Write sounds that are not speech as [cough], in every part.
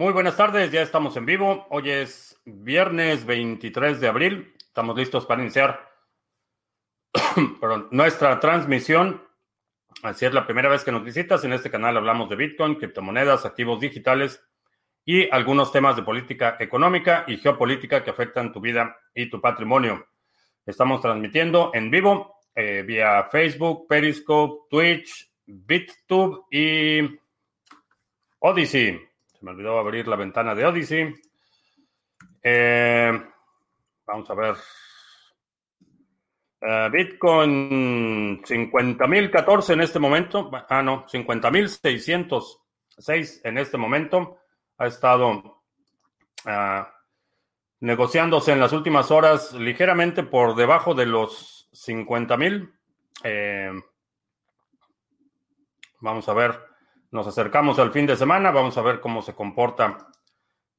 Muy buenas tardes, ya estamos en vivo. Hoy es viernes 23 de abril. Estamos listos para iniciar [coughs] nuestra transmisión. Así es la primera vez que nos visitas. En este canal hablamos de Bitcoin, criptomonedas, activos digitales y algunos temas de política económica y geopolítica que afectan tu vida y tu patrimonio. Estamos transmitiendo en vivo eh, vía Facebook, Periscope, Twitch, BitTube y Odyssey. Se me olvidó abrir la ventana de Odyssey. Eh, vamos a ver. Uh, Bitcoin 50.014 en este momento. Ah, no, 50.606 en este momento. Ha estado uh, negociándose en las últimas horas ligeramente por debajo de los 50.000. Eh, vamos a ver nos acercamos al fin de semana, vamos a ver cómo se comporta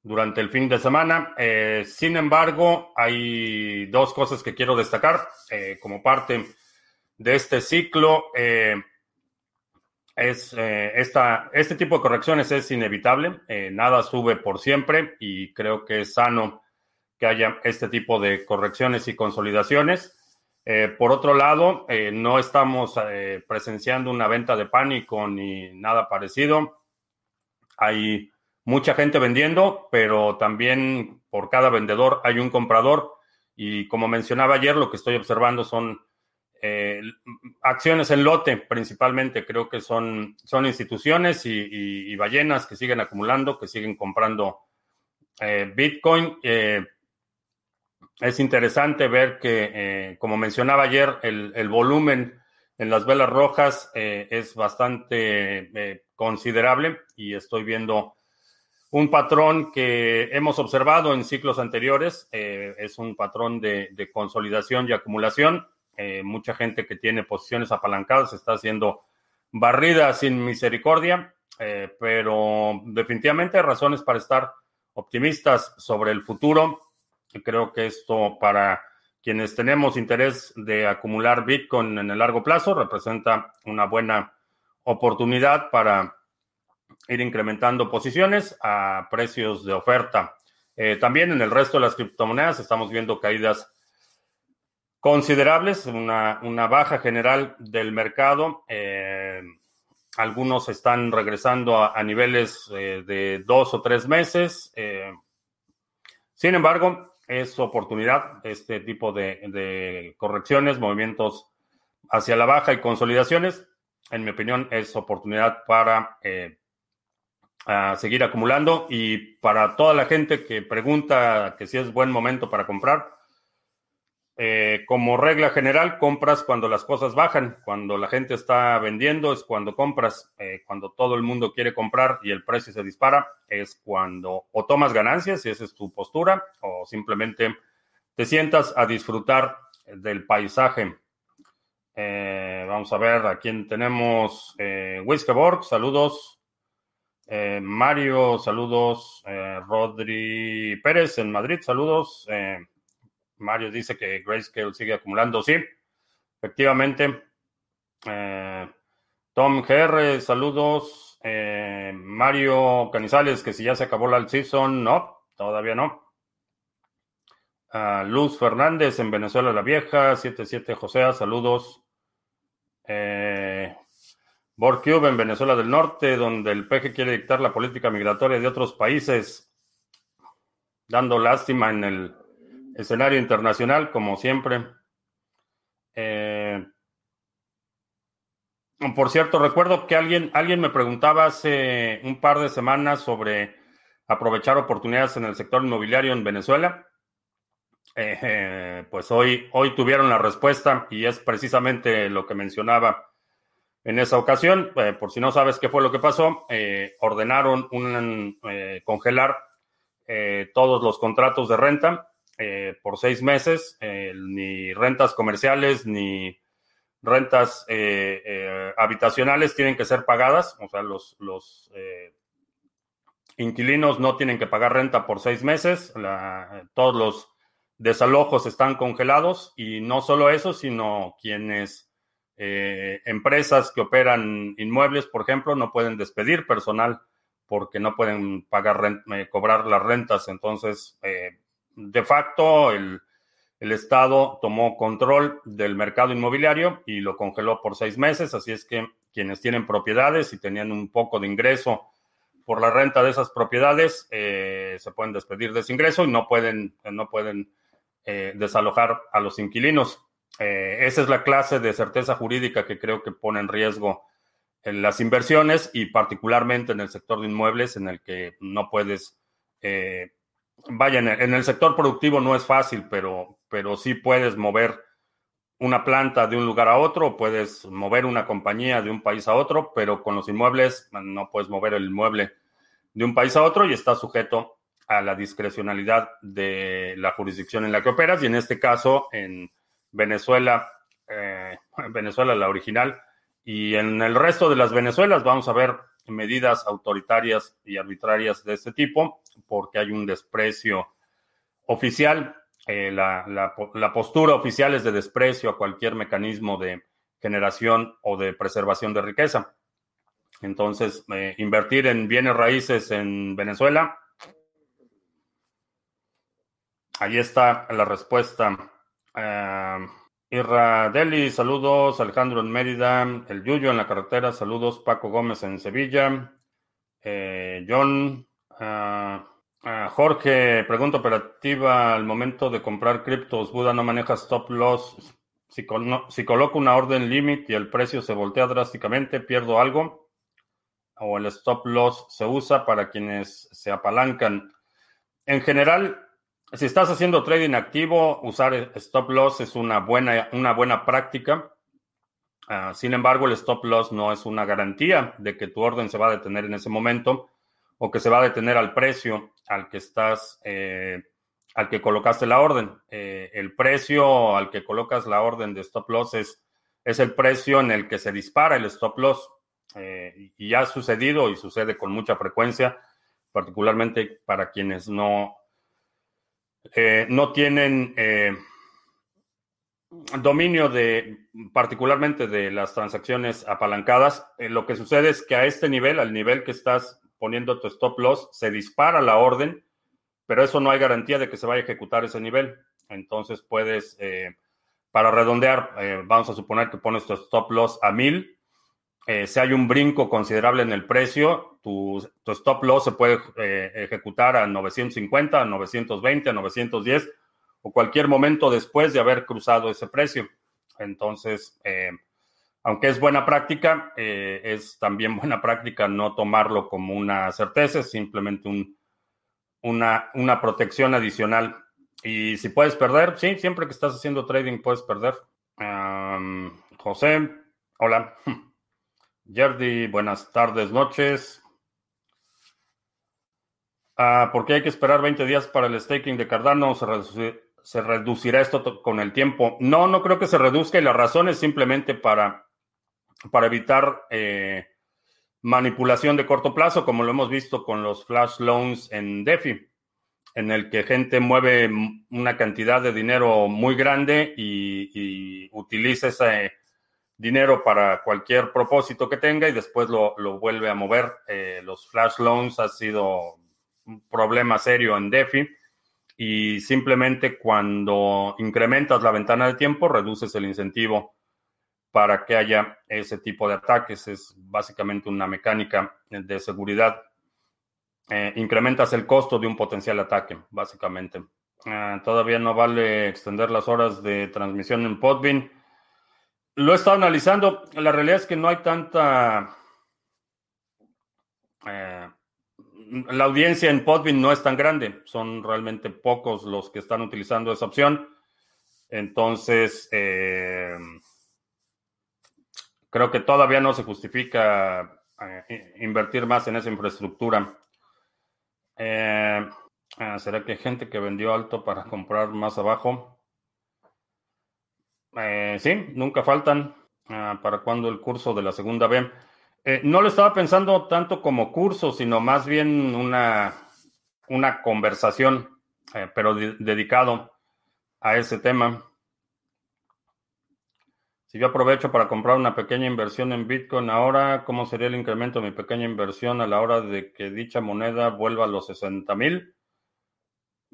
durante el fin de semana. Eh, sin embargo, hay dos cosas que quiero destacar eh, como parte de este ciclo. Eh, es esta, este tipo de correcciones es inevitable, nada sube por siempre y creo que es sano que haya este tipo de correcciones y consolidaciones. Eh, por otro lado, eh, no estamos eh, presenciando una venta de pánico ni nada parecido. Hay mucha gente vendiendo, pero también por cada vendedor hay un comprador. Y como mencionaba ayer, lo que estoy observando son acciones en lote principalmente. Creo que son, son instituciones y, y ballenas que siguen acumulando, que siguen comprando Bitcoin es interesante ver que, eh, como mencionaba ayer, el, volumen en las velas rojas eh, es bastante eh, considerable y estoy viendo un patrón que hemos observado en ciclos anteriores. es un patrón de, de, consolidación y acumulación. mucha gente que tiene posiciones apalancadas está haciendo barrida sin misericordia, pero definitivamente hay razones para estar optimistas sobre el futuro Creo que esto para quienes tenemos interés de acumular Bitcoin en el largo plazo representa una buena oportunidad para ir incrementando posiciones a precios de oferta. Eh, también en el resto de las criptomonedas estamos viendo caídas considerables, una, baja general del mercado. Eh, algunos están regresando a, niveles eh, de dos o tres meses. sin embargo, es oportunidad este tipo de, correcciones, movimientos hacia la baja y consolidaciones. En mi opinión, es oportunidad para eh, seguir acumulando y para toda la gente que pregunta que si es buen momento para comprar. Eh, como regla general, compras cuando las cosas bajan. Cuando la gente está vendiendo es cuando compras. Eh, cuando todo el mundo quiere comprar y el precio se dispara es cuando o tomas ganancias, si esa es tu postura, o simplemente te sientas a disfrutar del paisaje. Eh, vamos a ver a quién tenemos. Eh, Wiskeborg, saludos. Mario, saludos. Rodri Pérez en Madrid, saludos. Mario dice que Grayscale sigue acumulando. Sí, efectivamente. Eh, Tom GR, saludos. Eh, Mario Canizales, que si ya se acabó la season, no, todavía no. Ah, Luz Fernández en Venezuela la Vieja, 77 José, saludos. Eh, Borcube en Venezuela del Norte, donde el PG quiere dictar la política migratoria de otros países, dando lástima en el escenario internacional, como siempre. Eh, por cierto, recuerdo que alguien, alguien me preguntaba hace un par de semanas sobre aprovechar oportunidades en el sector inmobiliario en Venezuela. Eh, pues hoy, hoy tuvieron la respuesta y es precisamente lo que mencionaba en esa ocasión. Eh, por si no sabes qué fue lo que pasó, ordenaron un, congelar todos los contratos de renta eh, por seis meses, eh, ni rentas comerciales ni rentas eh, habitacionales tienen que ser pagadas, o sea, los, los inquilinos no tienen que pagar renta por seis meses, todos los desalojos están congelados y no solo eso, sino quienes, empresas que operan inmuebles, por ejemplo, no pueden despedir personal porque no pueden pagar cobrar las rentas. Entonces, de facto, el, el Estado tomó control del mercado inmobiliario y lo congeló por seis meses, así es que quienes tienen propiedades y tenían un poco de ingreso por la renta de esas propiedades eh, se pueden despedir de ese ingreso y no pueden, no pueden eh, desalojar a los inquilinos. Eh, esa es la clase de certeza jurídica que creo que pone en riesgo en las inversiones y particularmente en el sector de inmuebles en el que no puedes, vaya, en el, sector productivo no es fácil, pero, pero sí puedes mover una planta de un lugar a otro, puedes mover una compañía de un país a otro, pero con los inmuebles no puedes mover el inmueble de un país a otro y está sujeto a la discrecionalidad de la jurisdicción en la que operas. Y en este caso, en Venezuela, eh, [laughs] Venezuela la original, y en el resto de las Venezuelas vamos a ver medidas autoritarias y arbitrarias de este tipo, porque hay un desprecio oficial eh, la, postura oficial es de desprecio a cualquier mecanismo de generación o de preservación de riqueza. Entonces, eh, invertir en bienes raíces en Venezuela, ahí está la respuesta. Uh, Irra Deli, saludos. Alejandro en Mérida, el Yuyo en la carretera, saludos. Paco Gómez en Sevilla. John, Jorge, pregunta operativa al momento de comprar criptos. Buda no maneja stop loss. Si, si coloco una orden limit y el precio se voltea drásticamente, ¿pierdo algo? ¿O el stop loss se usa para quienes se apalancan? En general, si estás haciendo trading activo, usar stop loss es una buena, una buena práctica. Ah, sin embargo, el stop loss no es una garantía de que tu orden se va a detener en ese momento o que se va a detener al precio al que estás, eh, al que colocaste la orden. Eh, el precio al que colocas la orden de stop loss es, es el precio en el que se dispara el stop loss. Eh, y ha sucedido y sucede con mucha frecuencia, particularmente para quienes no, no tienen dominio de, particularmente de las transacciones apalancadas. lo que sucede es que a este nivel, al nivel que estás poniendo tu stop loss, se dispara la orden, pero eso no hay garantía de que se vaya a ejecutar ese nivel. Entonces puedes, eh, para redondear, eh, vamos a suponer que pones tu stop loss a 1000. Eh, si hay un brinco considerable en el precio, tu, stop loss se puede ejecutar a 950, a 920, a 910 o cualquier momento después de haber cruzado ese precio. Entonces, aunque es buena práctica, eh, es también [laughs] buena práctica no tomarlo como una certeza, es simplemente un, una, una, protección adicional. Y si puedes perder, sí, siempre que estás haciendo trading puedes perder. José, hola. [laughs] Jerdy, buenas tardes, noches. Ah, ¿Por qué hay que esperar 20 días para el staking de Cardano? ¿Se, ¿Se reducirá esto con el tiempo? No, no creo que se reduzca y la razón es simplemente para para evitar eh, manipulación de corto plazo, como lo hemos visto con los flash loans en DeFi, en el que gente mueve una cantidad de dinero muy grande y, utiliza ese dinero para cualquier propósito que tenga y después lo, vuelve a mover. Eh, los flash loans ha sido un problema serio en DeFi y simplemente cuando incrementas la ventana de tiempo reduces el incentivo para que haya ese tipo de ataques. Es básicamente una mecánica de seguridad. Eh, incrementas el costo de un potencial ataque, básicamente. Ah, todavía no vale extender las horas de transmisión en Podbean. Lo he estado analizando. La realidad es que no hay tanta... Eh, la audiencia en Podbean no es tan grande. Son realmente pocos los que están utilizando esa opción. Entonces, eh, creo que todavía no se justifica eh, invertir más en esa infraestructura. Eh, ah, ¿Será que hay gente que vendió alto para comprar más abajo? Eh, sí, nunca faltan. Ah, ¿Para cuando el curso de la segunda B? no lo estaba pensando tanto como curso, sino más bien una, una conversación, pero dedicado a ese tema. Si yo aprovecho para comprar una pequeña inversión en Bitcoin ahora, ¿cómo sería el incremento de mi pequeña inversión a la hora de que dicha moneda vuelva a los 60 mil?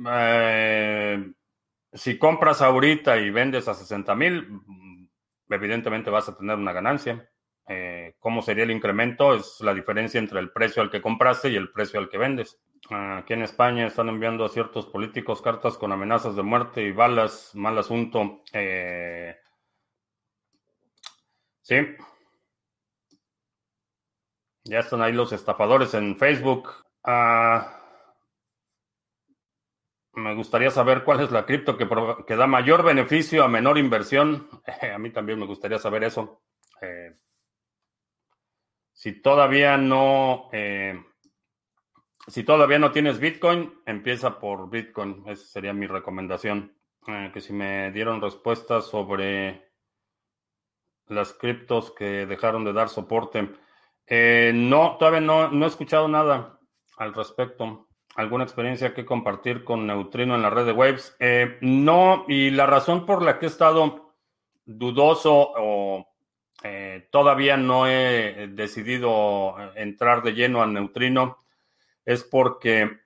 Eh, si compras ahorita y vendes a 60 mil, mm, evidentemente vas a tener una ganancia. Eh, ¿Cómo sería el incremento? Es la diferencia entre el precio al que compraste y el precio al que vendes. Aquí en España están enviando a ciertos políticos cartas con amenazas de muerte y balas. Mal asunto. Eh, Sí. Ya están ahí los estafadores en Facebook. Ah, me gustaría saber cuál es la cripto que, da mayor beneficio a menor inversión. [laughs] a mí también me gustaría saber eso. Eh, si todavía no, eh, si todavía no tienes Bitcoin, empieza por Bitcoin. Esa sería mi recomendación. Eh, que si me dieron respuestas sobre las criptos que dejaron de dar soporte. Eh, no, todavía no, no he escuchado nada al respecto. ¿Alguna experiencia que compartir con Neutrino en la red de Waves? Eh, no, y la razón por la que he estado dudoso o eh, todavía no he decidido entrar de lleno a Neutrino es porque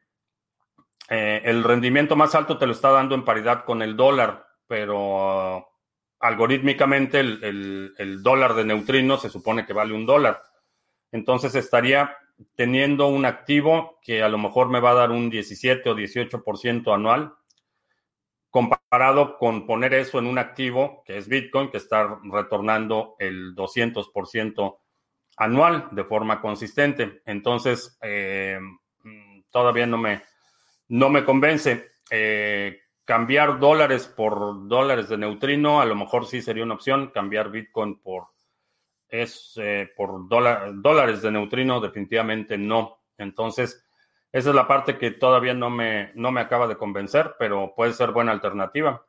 el rendimiento más alto te lo está dando en paridad con el dólar, pero algorítmicamente el, dólar de neutrino se supone que vale un dólar. Entonces estaría teniendo un activo que a lo mejor me va a dar un 17 o 18% anual, comparado con poner eso en un activo que es Bitcoin, que está retornando el 200% anual de forma consistente. Entonces, eh, todavía no me, no me convence. Eh, cambiar dólares por dólares de neutrino, a lo mejor sí sería una opción. Cambiar Bitcoin por, es, eh, por dólares de neutrino, definitivamente no. Entonces, esa es la parte que todavía no me, no me acaba de convencer, pero puede ser buena alternativa.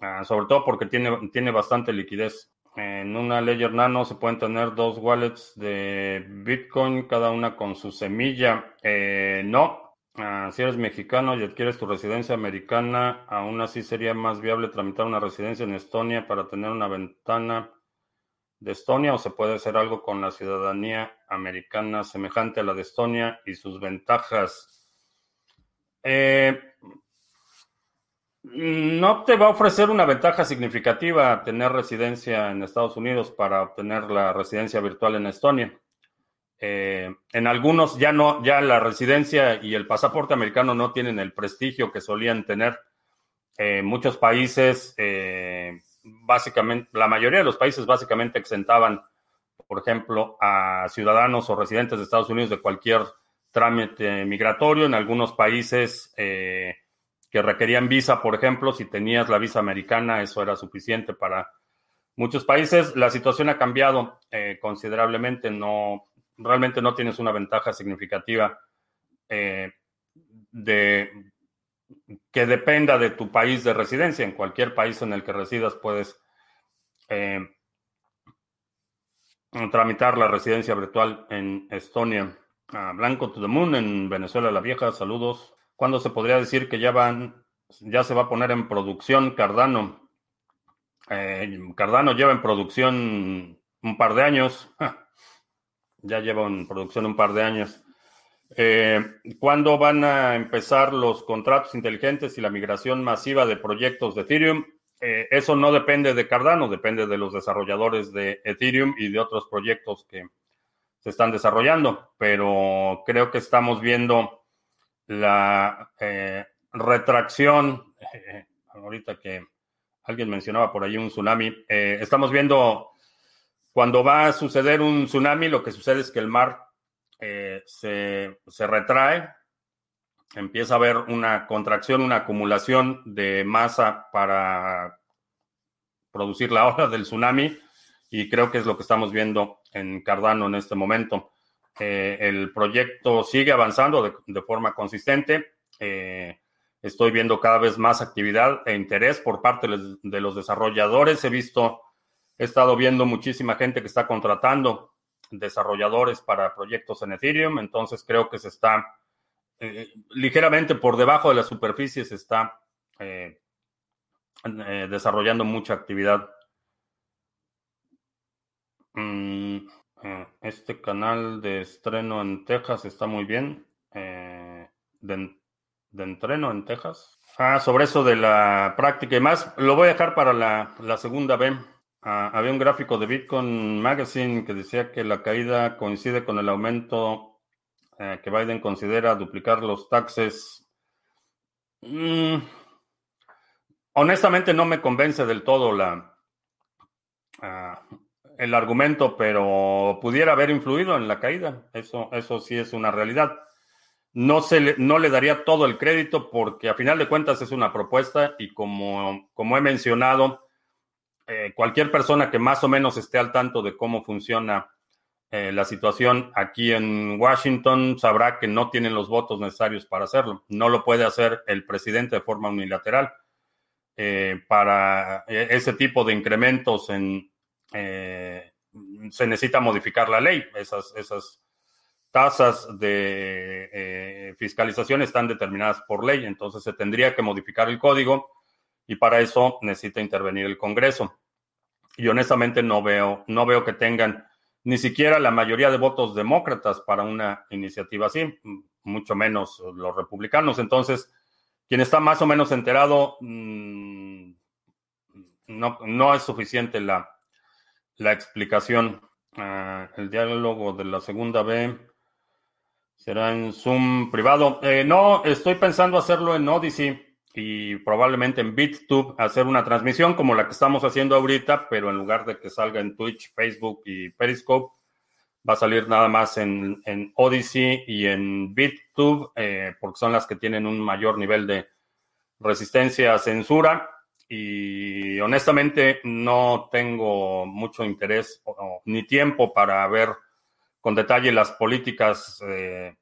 Ah, sobre todo porque tiene, tiene bastante liquidez. En una Ledger Nano se pueden tener dos wallets de Bitcoin, cada una con su semilla. Eh, no, Ah, si eres mexicano y adquieres tu residencia americana, aún así sería más viable tramitar una residencia en Estonia para tener una ventana de Estonia o se puede hacer algo con la ciudadanía americana semejante a la de Estonia y sus ventajas. Eh, no te va a ofrecer una ventaja significativa tener residencia en Estados Unidos para obtener la residencia virtual en Estonia. Eh, en algunos ya no, ya la residencia y el pasaporte americano no tienen el prestigio que solían tener. Eh, muchos países, eh, básicamente, la mayoría de los países básicamente exentaban, por ejemplo, a ciudadanos o residentes de Estados Unidos de cualquier trámite migratorio. En algunos países que requerían visa, por ejemplo, si tenías la visa americana, eso era suficiente para muchos países. La situación ha cambiado considerablemente. No, realmente no tienes una ventaja significativa eh, de que dependa de tu país de residencia. En cualquier país en el que residas puedes eh, tramitar la residencia virtual en Estonia. Blanco to the Moon en Venezuela la Vieja, saludos. ¿Cuándo se podría decir que ya van, ya se va a poner en producción Cardano? Eh, Cardano lleva en producción un par de años. Ya lleva en producción un par de años. Eh, ¿Cuándo van a empezar los contratos inteligentes y la migración masiva de proyectos de Ethereum? Eh, eso no depende de Cardano, depende de los desarrolladores de Ethereum y de otros proyectos que se están desarrollando, pero creo que estamos viendo la eh, retracción, [laughs] ahorita que alguien mencionaba por ahí un tsunami, estamos viendo cuando va a suceder un tsunami, lo que sucede es que el mar eh, se, retrae, empieza a haber una contracción, una acumulación de masa para producir la ola del tsunami y creo que es lo que estamos viendo en Cardano en este momento. Eh, el proyecto sigue avanzando de, forma consistente. Eh, estoy viendo cada vez más actividad e interés por parte de los desarrolladores. He visto He estado viendo muchísima gente que está contratando desarrolladores para proyectos en Ethereum, entonces creo que se está eh, ligeramente por debajo de la superficie, se está eh, eh, desarrollando mucha actividad. Mm, este canal de estreno en Texas está muy bien. Eh, de, entreno en Texas. Ah, sobre eso de la práctica y más, lo voy a dejar para la, segunda B. Ah, había un gráfico de Bitcoin Magazine que decía que la caída coincide con el aumento eh, que Biden considera duplicar los taxes. Mm, honestamente no me convence del todo ah, el argumento, pero pudiera haber influido en la caída. Eso, eso sí es una realidad. No, se le, no le daría todo el crédito porque a final de cuentas es una propuesta y como, como he mencionado, eh, cualquier persona que más o menos esté al tanto de cómo funciona eh, la situación aquí en Washington sabrá que no tienen los votos necesarios para hacerlo. No lo puede hacer el presidente de forma unilateral. Eh, para ese tipo de incrementos en, se necesita modificar la ley. Esas, tasas de fiscalización están determinadas por ley, entonces se tendría que modificar el código y para eso necesita intervenir el Congreso. Y honestamente no veo, no veo que tengan ni siquiera la mayoría de votos demócratas para una iniciativa así, mucho menos los republicanos. Entonces, quien está más o menos enterado, mm, no, no es suficiente la, la explicación. Ah, el diálogo de la segunda B será en Zoom privado. Eh, no, estoy pensando hacerlo en Odyssey y probablemente en BitTube hacer una transmisión como la que estamos haciendo ahorita, pero en lugar de que salga en Twitch, Facebook y Periscope, va a salir nada más en, en Odyssey y en BitTube, eh, porque son las que tienen un mayor nivel de resistencia a censura. Y honestamente no tengo mucho interés ni tiempo para ver con detalle las políticas eh,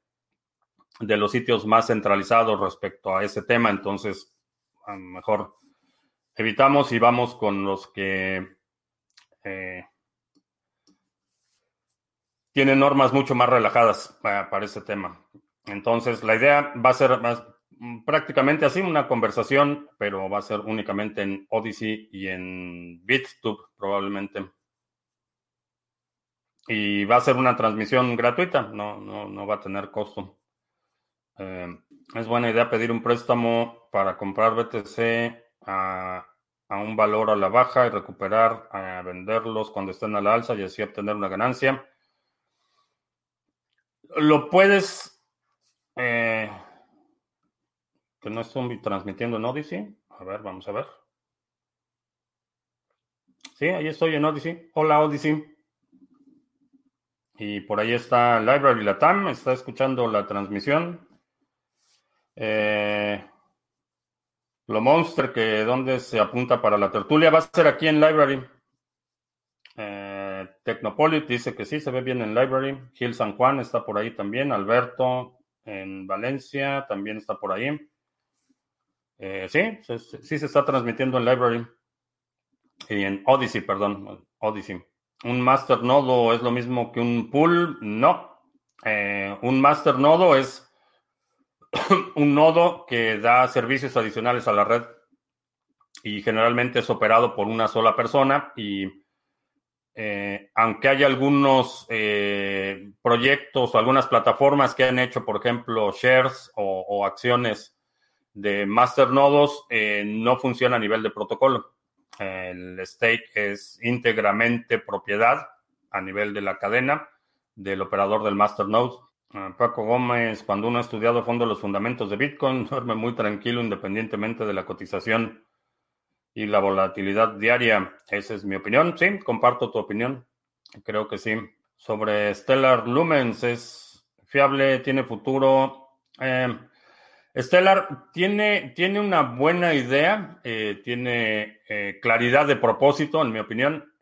de los sitios más centralizados respecto a ese tema. Entonces, a lo mejor evitamos y vamos con los que eh, tienen normas mucho más relajadas para, para, ese tema. Entonces, la idea va a ser más prácticamente así, una conversación, pero va a ser únicamente en Odyssey y en BitTube probablemente. Y va a ser una transmisión gratuita, no, no, va a tener costo. Eh, es buena idea pedir un préstamo para comprar BTC a, un valor a la baja y recuperar, a venderlos cuando estén a la alza y así obtener una ganancia. Lo puedes... Eh, que no estoy transmitiendo en Odyssey. A ver, vamos a ver. Sí, ahí estoy en Odyssey. Hola Odyssey. Y por ahí está Library Latam, está escuchando la transmisión. Eh, lo Monster, que donde se apunta para la tertulia, va a ser aquí en Library. Eh, Technopolit dice que sí, se ve bien en Library. Gil San Juan está por ahí también. Alberto en Valencia también está por ahí. Eh, sí, sí se está transmitiendo en Library. Y en Odyssey, perdón, Odyssey. ¿Un master nodo es lo mismo que un pool? No. Eh, un master nodo es [coughs] un nodo que da servicios adicionales a la red y generalmente es operado por una sola persona y eh, aunque hay algunos proyectos o algunas plataformas que han hecho, por ejemplo, shares o acciones de masternodos eh, no funciona a nivel de protocolo. El stake es íntegramente propiedad a nivel de la cadena del operador del masternode. Ah, Paco Gómez, cuando uno ha estudiado a fondo los fundamentos de Bitcoin, [laughs] duerme muy tranquilo independientemente de la cotización y la volatilidad diaria. Esa es mi opinión. Sí, comparto tu opinión. Creo que sí. Sobre Stellar Lumens, ¿es fiable? ¿Tiene futuro? Eh, Stellar tiene, tiene una buena idea, eh, tiene eh, claridad de propósito, en mi opinión.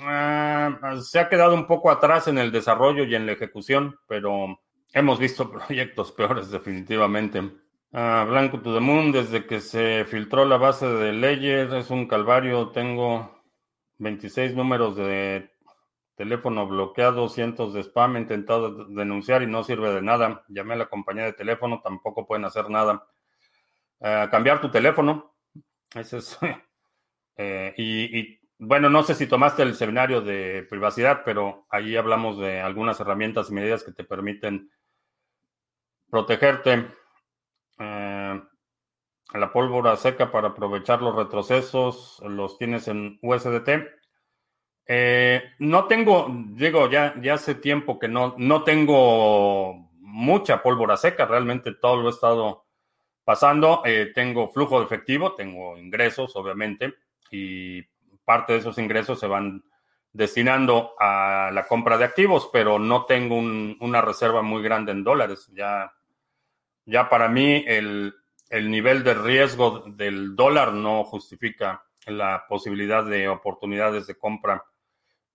Ah, se ha quedado un poco atrás en el desarrollo y en la ejecución, pero hemos visto [laughs] proyectos peores definitivamente. Ah, Blanco to the Moon, desde que se filtró la base de Ledger, es un calvario. Tengo 26 números de Teléfono bloqueado, cientos de spam, intentado denunciar y no sirve de nada. Llamé a la compañía de teléfono, tampoco pueden hacer nada. Eh, cambiar tu teléfono, ese es. [laughs] Eh, y, bueno, no sé si tomaste el seminario de privacidad, pero ahí hablamos de algunas herramientas y medidas que te permiten protegerte. Eh, la pólvora seca para aprovechar los retrocesos, los tienes en USDT. Eh, no tengo, digo, ya, ya hace tiempo que no, no tengo mucha pólvora seca, realmente todo lo he estado pasando. Eh, tengo flujo de efectivo, tengo ingresos, obviamente, y parte de esos ingresos se van destinando a la compra de activos, pero no tengo una reserva muy grande en dólares. Ya, ya para mí el, el nivel de riesgo del dólar no justifica la posibilidad de oportunidades de compra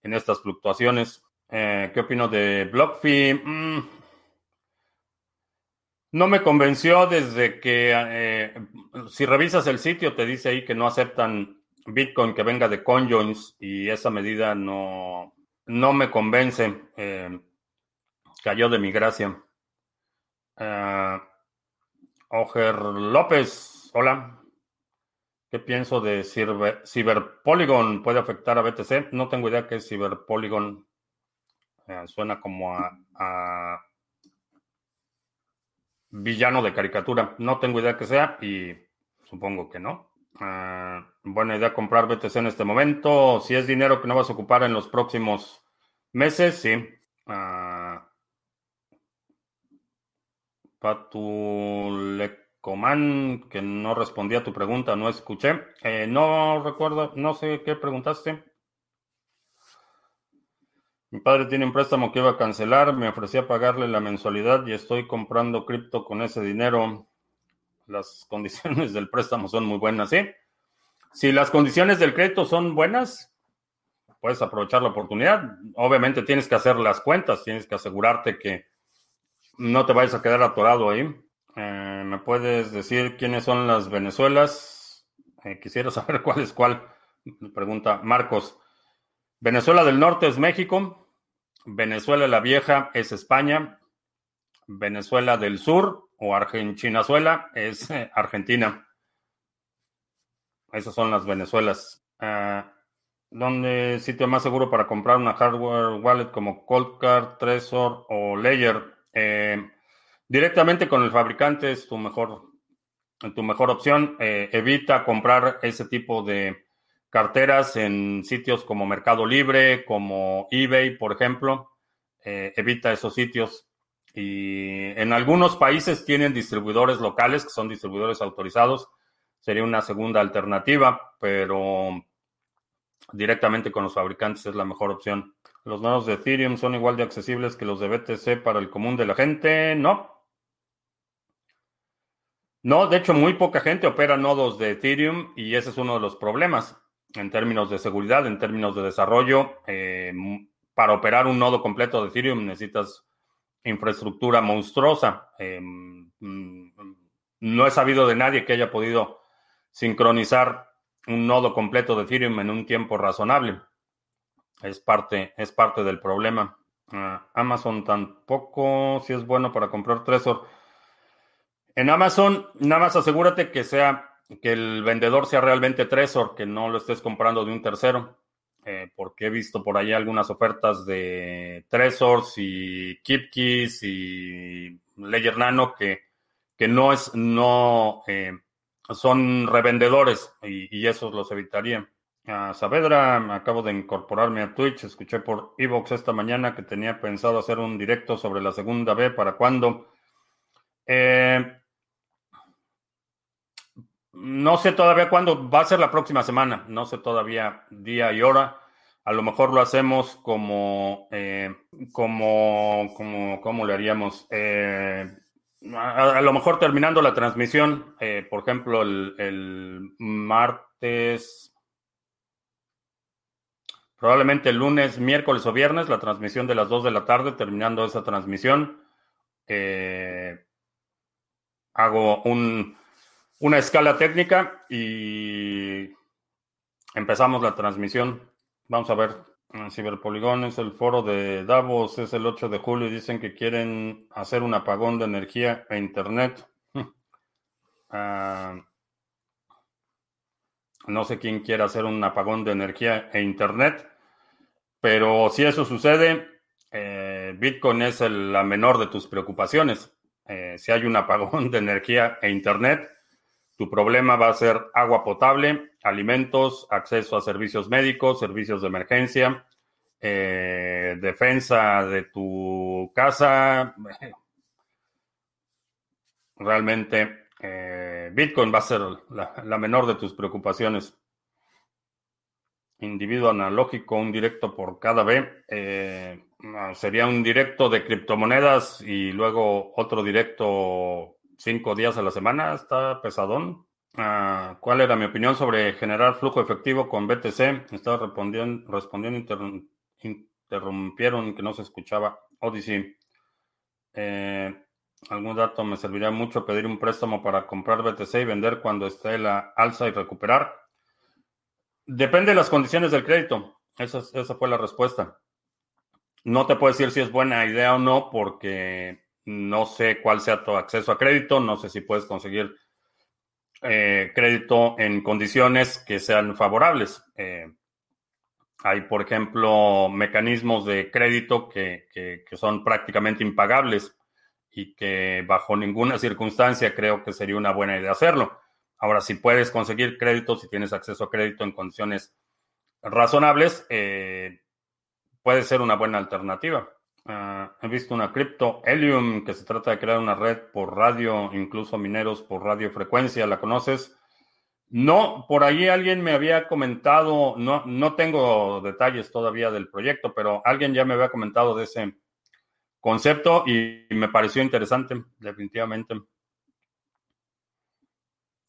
en estas fluctuaciones. Eh, ¿Qué opino de BlockFi? Mm, no me convenció desde que, eh, si revisas el sitio, te dice ahí que no aceptan Bitcoin que venga de CoinJoins y esa medida no, no me convence. Eh, cayó de mi gracia. Oger López, hola. ¿Qué pienso de Cyberpolygon? ¿Puede afectar a BTC? No tengo idea qué es Cyberpolygon. Eh, suena como a, villano de caricatura. No tengo idea qué sea y supongo que no. Eh, buena idea comprar BTC en este momento. Si es dinero que no vas a ocupar en los próximos meses, sí. Uh, Patulecoman, que no respondí a tu pregunta, no escuché. Eh, no recuerdo, no sé qué preguntaste. Mi padre tiene un préstamo que iba a cancelar, me ofrecía pagarle la mensualidad y estoy comprando cripto con ese dinero. Las condiciones del préstamo son muy buenas, ¿sí? Si las condiciones del crédito son buenas, puedes aprovechar la oportunidad. Obviamente tienes que hacer las cuentas, tienes que asegurarte que no te vayas a quedar atorado ahí. Eh, ¿Me puedes decir quiénes son las Venezuelas? Eh, quisiera [laughs] saber cuál es cuál. Pregunta Marcos. Venezuela del Norte es México. Venezuela la Vieja es España. Venezuela del Sur o Argentinazuela es eh, Argentina. Esas son las Venezuelas. ¿Dónde sitio más seguro para comprar una hardware wallet como Coldcard, Trezor o Ledger? Eh, directamente con el fabricante es tu mejor, tu mejor opción. Eh, evita comprar ese tipo de carteras en sitios como Mercado Libre, como eBay, por ejemplo. Eh, evita esos sitios. Y en algunos países tienen distribuidores locales, que son distribuidores autorizados. Sería una segunda alternativa, pero directamente con los fabricantes es la mejor opción. ¿Los nodos de Ethereum son igual de accesibles que los de BTC para el común de la gente? No. No, de hecho, muy poca gente opera nodos de Ethereum y ese es uno de los problemas en términos de seguridad, en términos de desarrollo. Eh, para operar un nodo completo de Ethereum necesitas infraestructura monstruosa. Eh, mm, no he sabido de nadie que haya podido sincronizar un nodo completo de Ethereum en un tiempo razonable. Es parte, es parte del problema. Ah, Amazon tampoco, si es bueno para comprar Trezor. En Amazon, nada más asegúrate que sea que el vendedor sea realmente Trezor, que no lo estés comprando de un tercero. Eh, porque he visto por ahí algunas ofertas de Trezors y KeepKeys y Ledger Nano que, que no es, no eh, son revendedores y, y esos los evitaría. A Saavedra, acabo de incorporarme a Twitch. Escuché por Evox esta mañana que tenía pensado hacer un directo sobre la segunda B. ¿Para cuándo? Eh, no sé todavía cuándo. Va a ser la próxima semana. No sé todavía día y hora. A lo mejor lo hacemos como, eh, como, como, ¿cómo le haríamos? Eh, a, lo mejor terminando la transmisión, por ejemplo, el, el martes Probablemente el lunes, miércoles o viernes, la transmisión de las 2 de la tarde, terminando esa transmisión, eh, hago una escala técnica y empezamos la transmisión. Vamos a ver. Ciberpoligón es el foro de Davos, es el 8 de julio y dicen que quieren hacer un apagón de energía e internet. [laughs] Ah, No sé quién quiere hacer un apagón de energía e Internet, pero si eso sucede, eh, Bitcoin es la menor de tus preocupaciones. Eh, si hay un apagón [laughs] de energía e Internet, tu problema va a ser agua potable, alimentos, acceso a servicios médicos, servicios de emergencia, eh, defensa de tu casa. [laughs] Realmente eh, Bitcoin va a ser la, menor de tus preocupaciones. Individuo analógico, un directo por cada B. Eh, sería un directo de criptomonedas y luego otro directo cinco días a la semana. Está pesadón. Ah, ¿Cuál era mi opinión sobre generar flujo efectivo con BTC? Estaba respondiendo, respondiendo interrumpieron que no se escuchaba. Odyssey. Eh, algún dato me serviría mucho pedir un préstamo para comprar BTC y vender cuando esté la alza y recuperar. Depende de las condiciones del crédito. Esa, esa fue la respuesta. No te puedo decir si es buena idea o no porque no sé cuál sea tu acceso a crédito, no sé si puedes conseguir eh, crédito en condiciones que sean favorables. Eh, hay, por ejemplo, mecanismos de crédito que, son prácticamente impagables y que bajo ninguna circunstancia creo que sería una buena idea hacerlo. Ahora, si puedes conseguir crédito, si tienes acceso a crédito en condiciones razonables, eh, puede ser una buena alternativa. Ah, he visto una cripto Helium que se trata de crear una red por radio, incluso mineros por radiofrecuencia. ¿La conoces? No, por ahí alguien me había comentado, no, no tengo detalles todavía del proyecto, pero alguien ya me había comentado de ese concepto y me pareció interesante, definitivamente.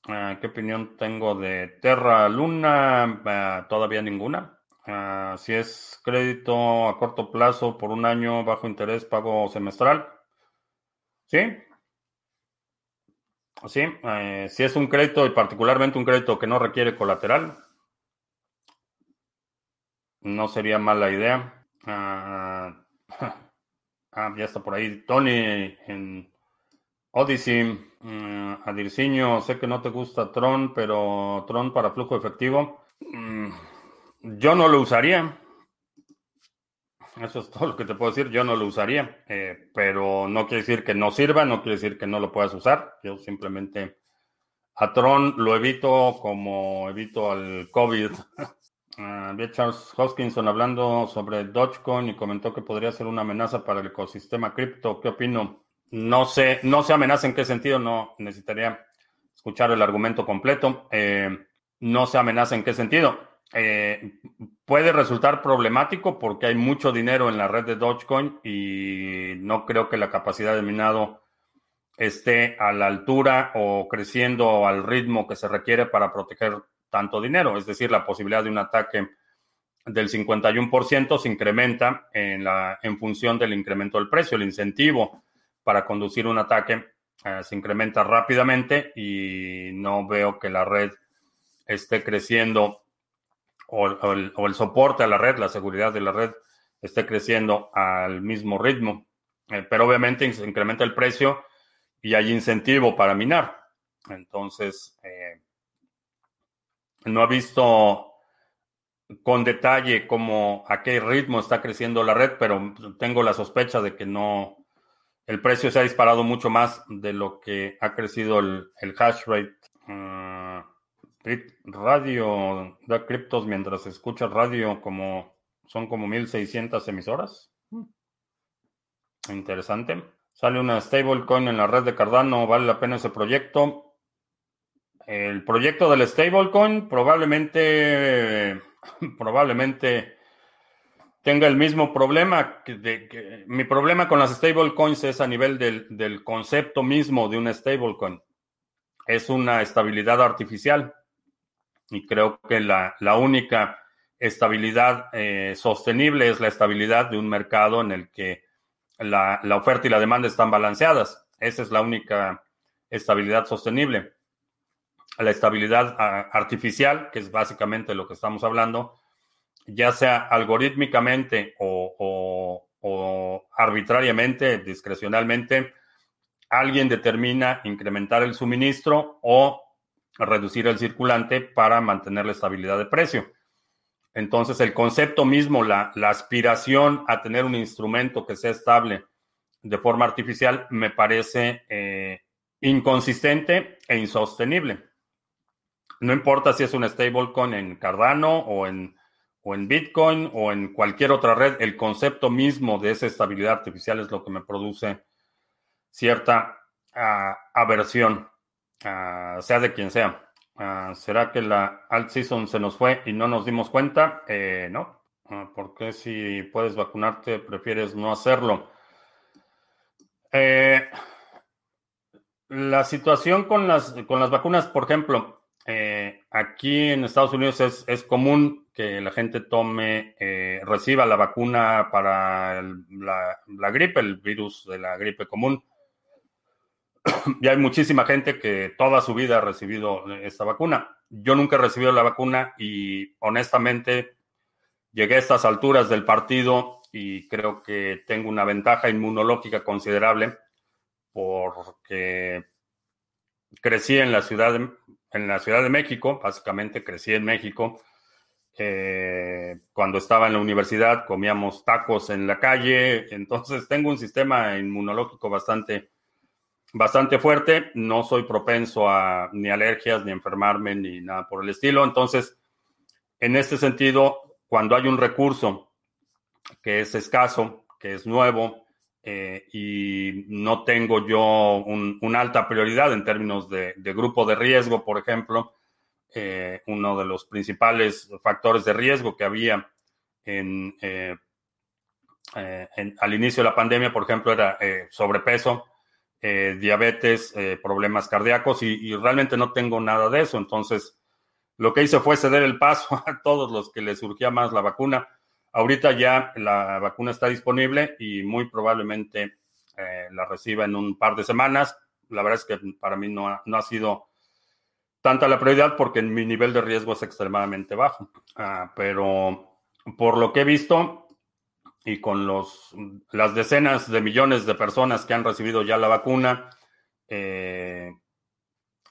Ah, ¿Qué opinión tengo de Terra Luna? Ah, todavía ninguna. Ah, si es crédito a corto plazo por un año bajo interés, pago semestral. Sí, Sí, eh, si es un crédito y particularmente un crédito que no requiere colateral, no sería mala idea. Ah, [laughs] ah, ya está por ahí. Tony en Odyssey. Uh, Adirciño, sé que no te gusta Tron, pero Tron para flujo efectivo. Mm, yo no lo usaría. Eso es todo lo que te puedo decir. Yo no lo usaría, eh, pero no quiere decir que no sirva, no quiere decir que no lo puedas usar. Yo simplemente a Tron lo evito como evito al COVID. Uh, [laughs] vi a Charles Hoskinson hablando sobre Dogecoin y comentó que podría ser una amenaza para el ecosistema cripto. ¿Qué opino? No sé, no se amenaza en qué sentido, no necesitaría escuchar el argumento completo. Eh, no se amenaza en qué sentido eh, puede resultar problemático porque hay mucho dinero en la red de Dogecoin y no creo que la capacidad de minado esté a la altura o creciendo al ritmo que se requiere para proteger tanto dinero. Es decir, la posibilidad de un ataque del 51% se incrementa en, la, en función del incremento del precio. El incentivo para conducir un ataque eh, se incrementa rápidamente y no veo que la red esté creciendo o, el, soporte a la red, la seguridad de la red esté creciendo al mismo ritmo. Eh, pero obviamente se incrementa el precio y hay incentivo para minar. Entonces, eh, no he visto con detalle cómo, a qué ritmo está creciendo la red, pero tengo la sospecha de que no, el precio se ha disparado mucho más de lo que ha crecido el, hash rate. Ah, Radio da criptos mientras escucha radio como son como 1600 emisoras. Interesante. Sale una stablecoin en la red de Cardano, ¿vale la pena ese proyecto? El proyecto del stablecoin probablemente [laughs] probablemente tenga el mismo problema que, mi problema con las stablecoins es a nivel del, del concepto mismo de una stablecoin. Es una estabilidad artificial y creo que la, única estabilidad eh, sostenible es la estabilidad de un mercado en el que la, oferta y la demanda están balanceadas. Esa es la única estabilidad sostenible. La estabilidad ah, artificial, que es básicamente lo que estamos hablando, ya sea algorítmicamente o, o arbitrariamente, discrecionalmente, alguien determina incrementar el suministro o reducir el circulante para mantener la estabilidad de precio. Entonces, el concepto mismo, la, aspiración a tener un instrumento que sea estable de forma artificial, me parece eh, inconsistente e insostenible. No importa si es un stablecoin en Cardano o en, o en Bitcoin o en cualquier otra red, el concepto mismo de esa estabilidad artificial es lo que me produce cierta ah, aversión, ah, sea de quien sea. Ah, ¿Será que la alt season se nos fue y no nos dimos cuenta? Eh, no. Ah, ¿Por qué si puedes vacunarte prefieres no hacerlo? Eh, la situación con las, con las vacunas, por ejemplo, eh, aquí en Estados Unidos es, es, común que la gente tome, reciba la vacuna para la, gripe, el virus de la gripe común. [coughs] y hay muchísima gente que toda su vida ha recibido esta vacuna. Yo nunca he recibido la vacuna y honestamente llegué a estas alturas del partido y creo que tengo una ventaja inmunológica considerable porque crecí en la ciudad de, en la ciudad de México, básicamente crecí en México. Cuando estaba en la universidad comíamos tacos en la calle, entonces tengo un sistema inmunológico bastante bastante fuerte, no soy propenso a ni alergias, ni enfermarme, ni nada por el estilo. Entonces, en este sentido, cuando hay un recurso que es escaso, que es nuevo, eh, y no tengo yo una alta prioridad en términos de, grupo de riesgo, por ejemplo, eh, uno de los principales factores de riesgo que había en, eh, al inicio de la pandemia, por ejemplo, era sobrepeso eh, diabetes, eh, problemas cardíacos y, realmente no tengo nada de eso. Entonces, lo que hice fue ceder el paso [laughs] a todos los que les surgía más la vacuna. Ahorita ya la vacuna está disponible y muy probablemente eh, la reciba en un par de semanas. La verdad es que para mí no ha, no ha sido tanta la prioridad porque mi nivel de riesgo es extremadamente bajo. Ah, pero por lo que he visto, y con los, las decenas de millones de personas que han recibido ya la vacuna, eh,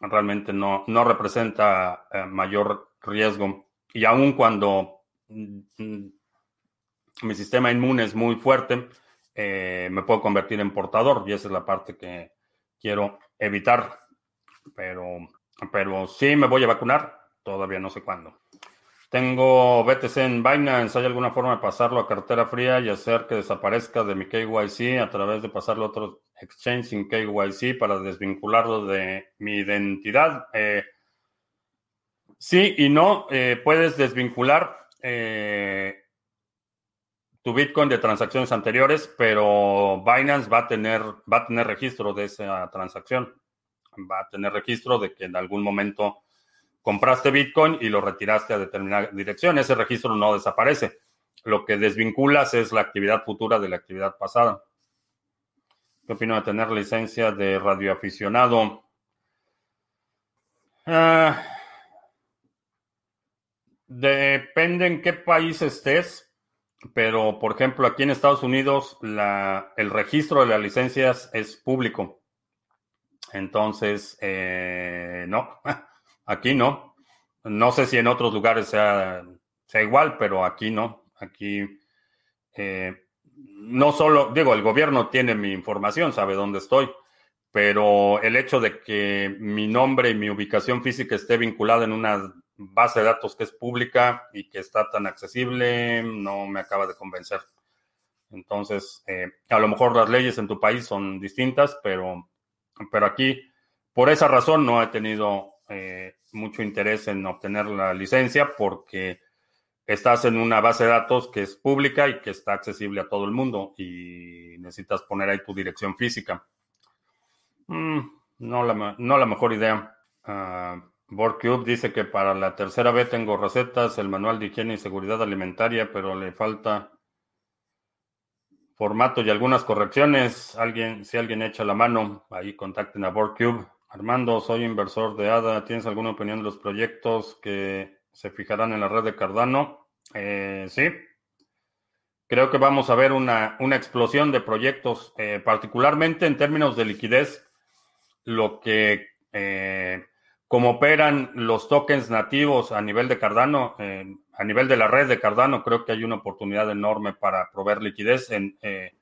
realmente no, no representa eh, mayor riesgo. Y aun cuando mm, mi sistema inmune es muy fuerte, eh, me puedo convertir en portador y esa es la parte que quiero evitar. Pero, pero sí me voy a vacunar, todavía no sé cuándo. Tengo BTC en Binance. ¿Hay alguna forma de pasarlo a cartera fría y hacer que desaparezca de mi KYC a través de pasarlo a otro exchange sin KYC para desvincularlo de mi identidad? Eh, sí y no. Eh, puedes desvincular eh, tu Bitcoin de transacciones anteriores, pero Binance va a tener, va a tener registro de esa transacción. Va a tener registro de que en algún momento compraste Bitcoin y lo retiraste a determinada dirección. Ese registro no desaparece. Lo que desvinculas es la actividad futura de la actividad pasada. ¿Qué opino de tener licencia de radioaficionado? Ah, depende en qué país estés, pero por ejemplo aquí en Estados Unidos el registro de las licencias es público. Entonces, eh, no. [laughs] Aquí no. No sé si en otros lugares sea, igual, pero aquí no. Aquí eh, no solo, digo, el gobierno tiene mi información, sabe dónde estoy, pero el hecho de que mi nombre y mi ubicación física esté vinculada en una base de datos que es pública y que está tan accesible, no me acaba de convencer. Entonces, eh, a lo mejor las leyes en tu país son distintas, pero, pero aquí, por esa razón, no he tenido eh, mucho interés en obtener la licencia porque estás en una base de datos que es pública y que está accesible a todo el mundo y necesitas poner ahí tu dirección física. Mm, no, la, no la mejor idea. Uh, dice que para la tercera vez tengo recetas, el manual de higiene y seguridad alimentaria, pero le falta formato y algunas correcciones. Alguien, si alguien echa la mano, ahí contacten a BoardCube. Armando, soy inversor de ADA. ¿Tienes alguna opinión de los proyectos que se fijarán en la red de Cardano? Eh, sí. Creo que vamos a ver una, explosión de proyectos, eh, particularmente en términos de liquidez. Lo que eh, cómo operan los tokens nativos a nivel de Cardano, eh, a nivel de la red de Cardano, creo que hay una oportunidad enorme para proveer liquidez, en, eh,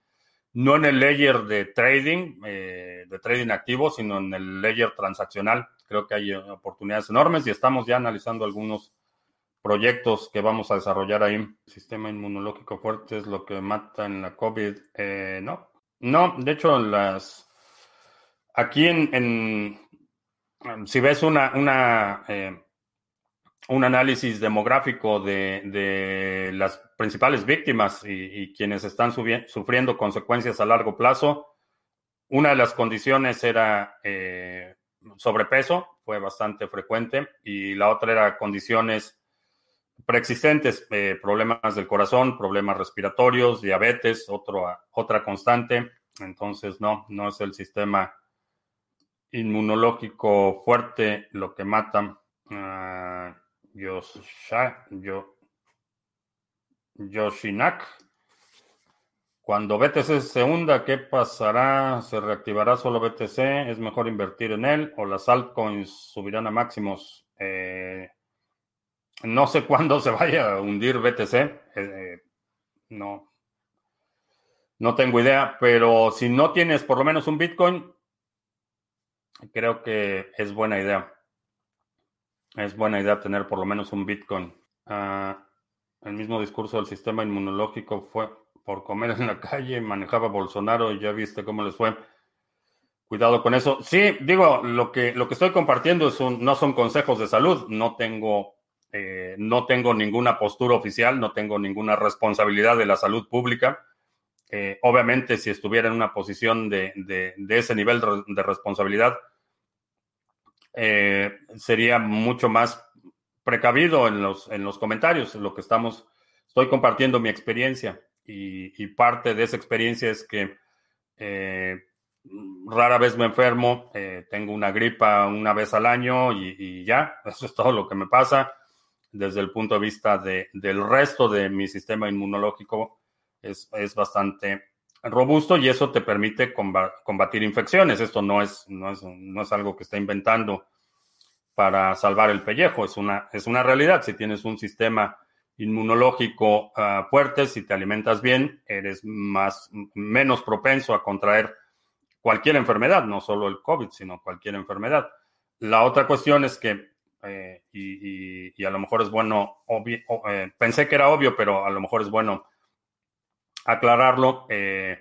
no en el layer de trading, eh, de trading activo, sino en el layer transaccional. Creo que hay oportunidades enormes y estamos ya analizando algunos proyectos que vamos a desarrollar ahí. Sistema inmunológico fuerte es lo que mata en la COVID. no, no, de hecho, las aquí en si ves una, una eh, un análisis demográfico de, las principales víctimas y, quienes están sufriendo consecuencias a largo plazo, una de las condiciones era eh, sobrepeso, fue bastante frecuente, y la otra era condiciones preexistentes, eh, problemas del corazón, problemas respiratorios, diabetes, otro, otra constante. Entonces, no, no es el sistema inmunológico fuerte lo que mata. Uh, Yoshinak. Cuando BTC se hunda, ¿qué pasará? ¿Se reactivará solo BTC? ¿Es mejor invertir en él? ¿O las altcoins subirán a máximos? Eh, no sé [laughs] cuándo se vaya a hundir BTC. Eh, eh, no. No tengo idea, pero si no tienes por lo menos un Bitcoin, creo que es buena idea. Es buena idea tener por lo menos un Bitcoin. Ah, el mismo discurso del sistema inmunológico fue por comer en la calle, manejaba Bolsonaro y ya viste cómo les fue. Cuidado con eso. Sí, digo, lo que, lo que estoy compartiendo es no son consejos de salud. No tengo, eh, no tengo ninguna postura oficial, no tengo ninguna responsabilidad de la salud pública. Eh, obviamente, si estuviera en una posición de, ese nivel de responsabilidad, eh, sería mucho más precavido en los, en los comentarios. Lo que estamos, estoy compartiendo mi experiencia y, parte de esa experiencia es que eh, rara vez me enfermo, tengo una gripa una vez al año y, ya, [laughs] eso es todo lo que me pasa. Desde el punto de vista del resto de mi sistema inmunológico, es, bastante robusto y eso te permite combatir infecciones. Esto no es, no es, no es algo que está inventando para salvar el pellejo, es una, es una realidad. Si tienes un sistema inmunológico ah, fuerte, si te alimentas bien, eres más, menos propenso a contraer cualquier enfermedad, no solo el COVID, sino cualquier enfermedad. La otra cuestión es que, eh, y, a lo mejor es bueno, eh, pensé que era obvio, pero a lo mejor es bueno aclararlo. Eh,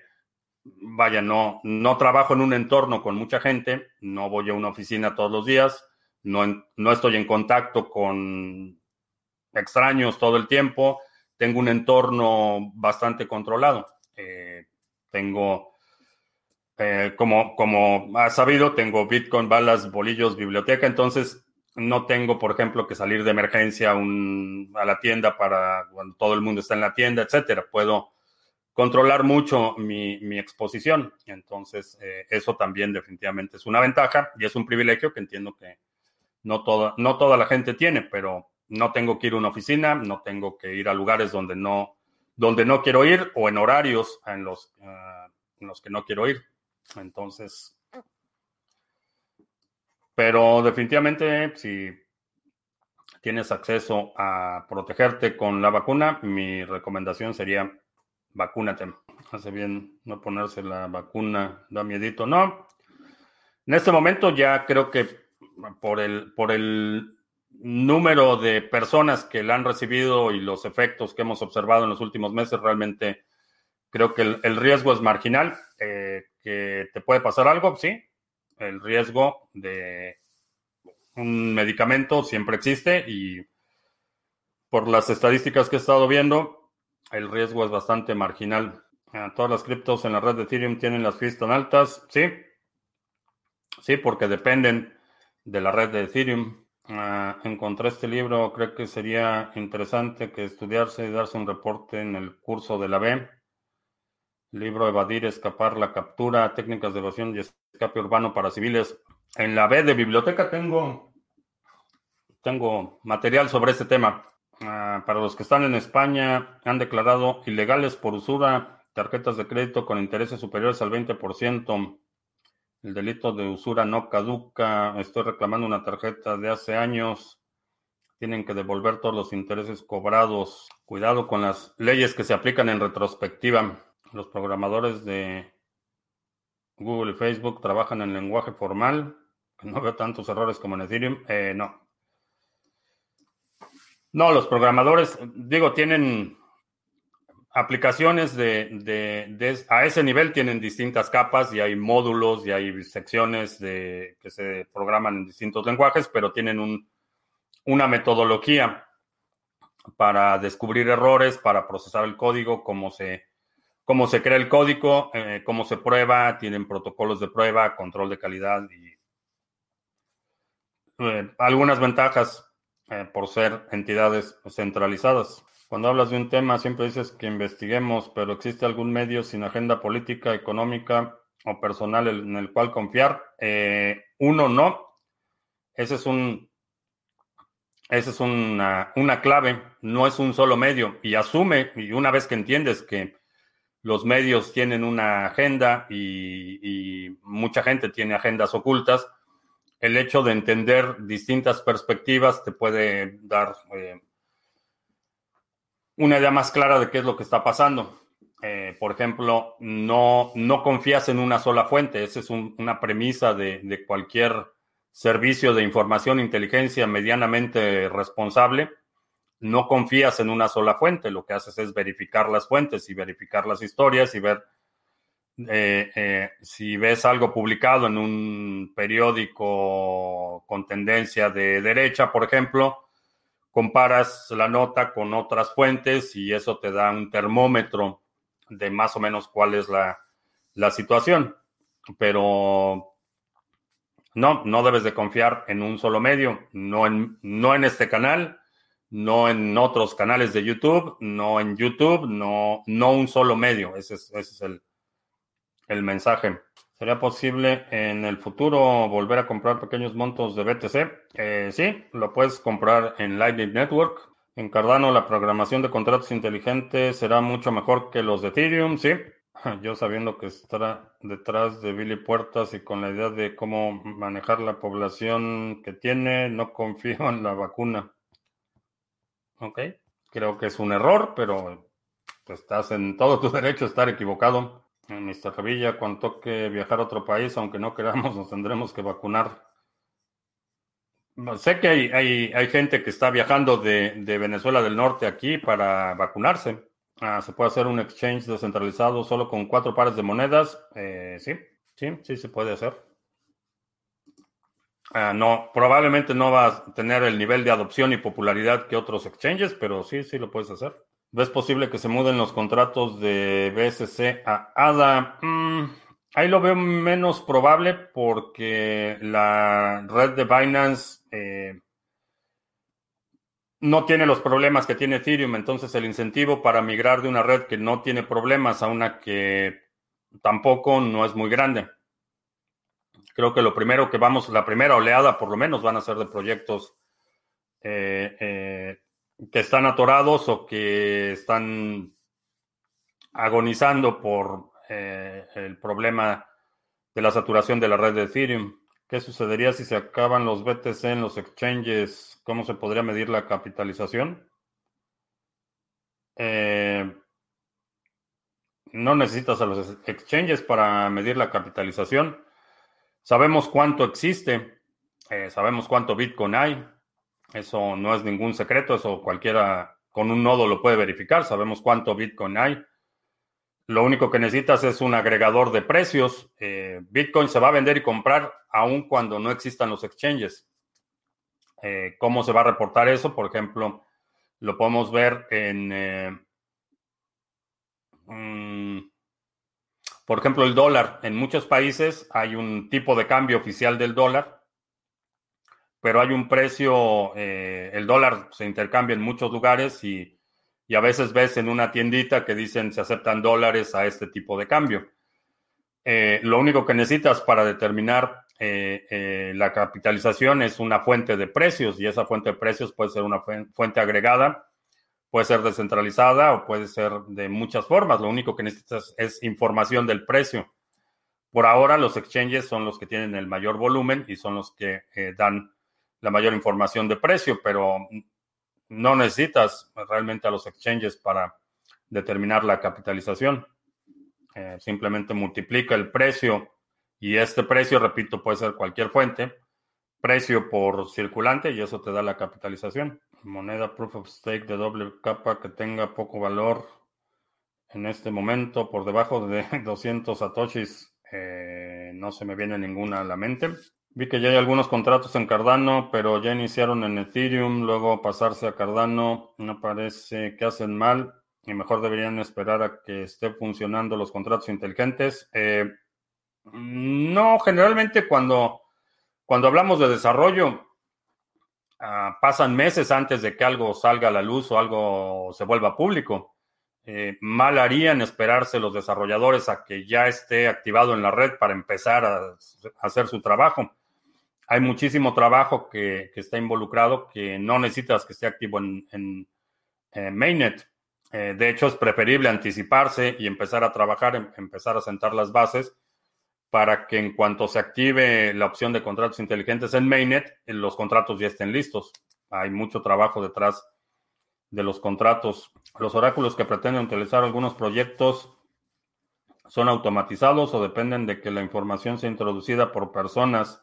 vaya, no, no trabajo en un entorno con mucha gente, no voy a una oficina todos los días, no, no estoy en contacto con extraños todo el tiempo, tengo un entorno bastante controlado. Eh, tengo, eh, como, como has sabido, tengo Bitcoin, balas, bolillos, biblioteca, entonces no tengo, por ejemplo, que salir de emergencia a la tienda para cuando todo el mundo está en la tienda, etcétera. Puedo controlar mucho mi, exposición. Entonces, eh, eso también definitivamente es una ventaja y es un privilegio que entiendo que no toda, no toda la gente tiene, pero no tengo que ir a una oficina, no tengo que ir a lugares donde no, donde no quiero ir o en horarios en los, eh, en los que no quiero ir. Entonces, pero definitivamente si tienes acceso a protegerte con la vacuna, mi recomendación sería vacúnate. Hace bien no ponerse la vacuna, da miedito. No, en este momento ya creo que por el, por el número de personas que la han recibido y los efectos que hemos observado en los últimos meses, realmente creo que el, riesgo es marginal. Eh, que te puede pasar algo, sí. El riesgo de un medicamento siempre existe y por las estadísticas que he estado viendo, el riesgo es bastante marginal. Ah, todas las criptos en la red de Ethereum tienen las fees tan altas. Sí, sí, porque dependen de la red de Ethereum. Ah, encontré este libro, creo que sería interesante que estudiarse y darse un reporte en el curso de la B. Libro Evadir, Escapar, la Captura, Técnicas de Evasión y Escape Urbano para Civiles. En la B de biblioteca tengo, tengo material sobre este tema. Ah, para los que están en España, han declarado ilegales por usura tarjetas de crédito con intereses superiores al 20%. El delito de usura no caduca. Estoy reclamando una tarjeta de hace años. Tienen que devolver todos los intereses cobrados. Cuidado con las leyes que se aplican en retrospectiva. Los programadores de Google y Facebook trabajan en lenguaje formal. No veo tantos errores como en Ethereum. Eh, no. No, los programadores, digo, tienen aplicaciones de, a ese nivel tienen distintas capas y hay módulos y hay secciones de, que se programan en distintos lenguajes, pero tienen una metodología para descubrir errores, para procesar el código, cómo se, cómo se crea el código, eh, cómo se prueba, tienen protocolos de prueba, control de calidad y eh, algunas ventajas eh, por ser entidades centralizadas. Cuando hablas de un tema, siempre dices que investiguemos, pero ¿existe algún medio sin agenda política, económica o personal en el cual confiar? Eh, uno, no. Ese es un. Esa es una, una clave, no es un solo medio. Y asume, y una vez que entiendes que los medios tienen una agenda y, mucha gente tiene agendas ocultas, el hecho de entender distintas perspectivas te puede dar eh, una idea más clara de qué es lo que está pasando. Eh, por ejemplo, no, no confías en una sola fuente. Esa es una premisa de, cualquier servicio de información inteligencia medianamente responsable. No confías en una sola fuente. Lo que haces es verificar las fuentes y verificar las historias y ver eh, eh, si ves algo publicado en un periódico con tendencia de derecha, por ejemplo, comparas la nota con otras fuentes y eso te da un termómetro de más o menos cuál es la, situación. Pero no, no debes de confiar en un solo medio, no en, no en este canal, no en otros canales de YouTube, no en YouTube, no, no un solo medio. Ese es, ese es el, el mensaje. ¿Sería posible en el futuro volver a comprar pequeños montos de BTC? Eh, sí, lo puedes comprar en Lightning Network. En Cardano la programación de contratos inteligentes será mucho mejor que los de Ethereum, sí. [laughs] Yo sabiendo que estará detrás de Billy Puertas y con la idea de cómo manejar la población que tiene, no [laughs] confío en la vacuna. Ok, creo que es un error, pero estás en todo tu derecho a estar equivocado. Mr. Revilla, cuando toque viajar a otro país, aunque no queramos, [laughs] nos tendremos que vacunar. Sé que hay, hay, gente que está viajando de, Venezuela del Norte aquí para vacunarse. Ah, se puede hacer un exchange descentralizado solo con cuatro pares de monedas. Eh, sí, sí, sí se puede hacer. Ah, no, probablemente no va a tener el nivel de adopción y popularidad que otros exchanges, pero sí, sí lo puedes hacer. ¿Ves posible que se muden los contratos de BSC a ADA? Mm, ahí lo veo menos probable porque la red de Binance eh, no tiene los problemas que tiene Ethereum. Entonces el incentivo para migrar de una red que no tiene problemas a una que tampoco no es muy grande. Creo que lo primero que vamos, la primera oleada por lo menos van a ser de proyectos eh, eh, que están atorados o que están agonizando por eh, el problema de la saturación de la red de Ethereum. ¿Qué sucedería si se acaban los BTC en los exchanges? ¿Cómo se podría medir la capitalización? Eh, no necesitas a los exchanges para medir la capitalización. Sabemos cuánto existe, eh, sabemos cuánto Bitcoin hay, eso no es ningún secreto, eso cualquiera con un nodo lo puede verificar, sabemos cuánto Bitcoin hay. Lo único que necesitas es un agregador de precios. Eh, Bitcoin se va a vender y comprar aun cuando no existan los exchanges. Eh, ¿Cómo se va a reportar eso? Por ejemplo, lo podemos ver en, eh, mm, por ejemplo, el dólar. En muchos países hay un tipo de cambio oficial del dólar pero hay un precio, eh, el dólar se intercambia en muchos lugares y, a veces ves en una tiendita que dicen se aceptan dólares a este tipo de cambio. Eh, lo único que necesitas para determinar eh, la capitalización es una fuente de precios y esa fuente de precios puede ser una fuente agregada, puede ser descentralizada o puede ser de muchas formas. Lo único que necesitas es información del precio. Por ahora los exchanges son los que tienen el mayor volumen y son los que dan la mayor información de precio, pero no necesitas realmente a los exchanges para determinar la capitalización. Eh, simplemente multiplica el precio y este precio, repito, puede ser cualquier fuente, precio por circulante y eso te da la capitalización. Moneda proof of stake de doble capa que tenga poco valor en este momento por debajo de [laughs] 200 satoshis eh, no se me viene ninguna a la mente. Vi que ya hay algunos contratos en Cardano, pero ya iniciaron en Ethereum, luego pasarse a Cardano, no parece que hacen mal y mejor deberían esperar a que esté funcionando los contratos inteligentes. Eh, no, generalmente cuando, cuando hablamos de desarrollo, ah, pasan meses antes de que algo salga a la luz o algo se vuelva público. Eh, mal harían esperarse los desarrolladores a que ya esté activado en la red para empezar a, hacer su trabajo. Hay muchísimo trabajo que, está involucrado que no necesitas que esté activo en, Mainnet. Eh, de hecho, es preferible anticiparse y empezar a trabajar, em, empezar a sentar las bases para que en cuanto se active la opción de contratos inteligentes en Mainnet, los contratos ya estén listos. Hay mucho trabajo detrás de los contratos. Los oráculos que pretenden utilizar algunos proyectos son automatizados o dependen de que la información sea introducida por personas,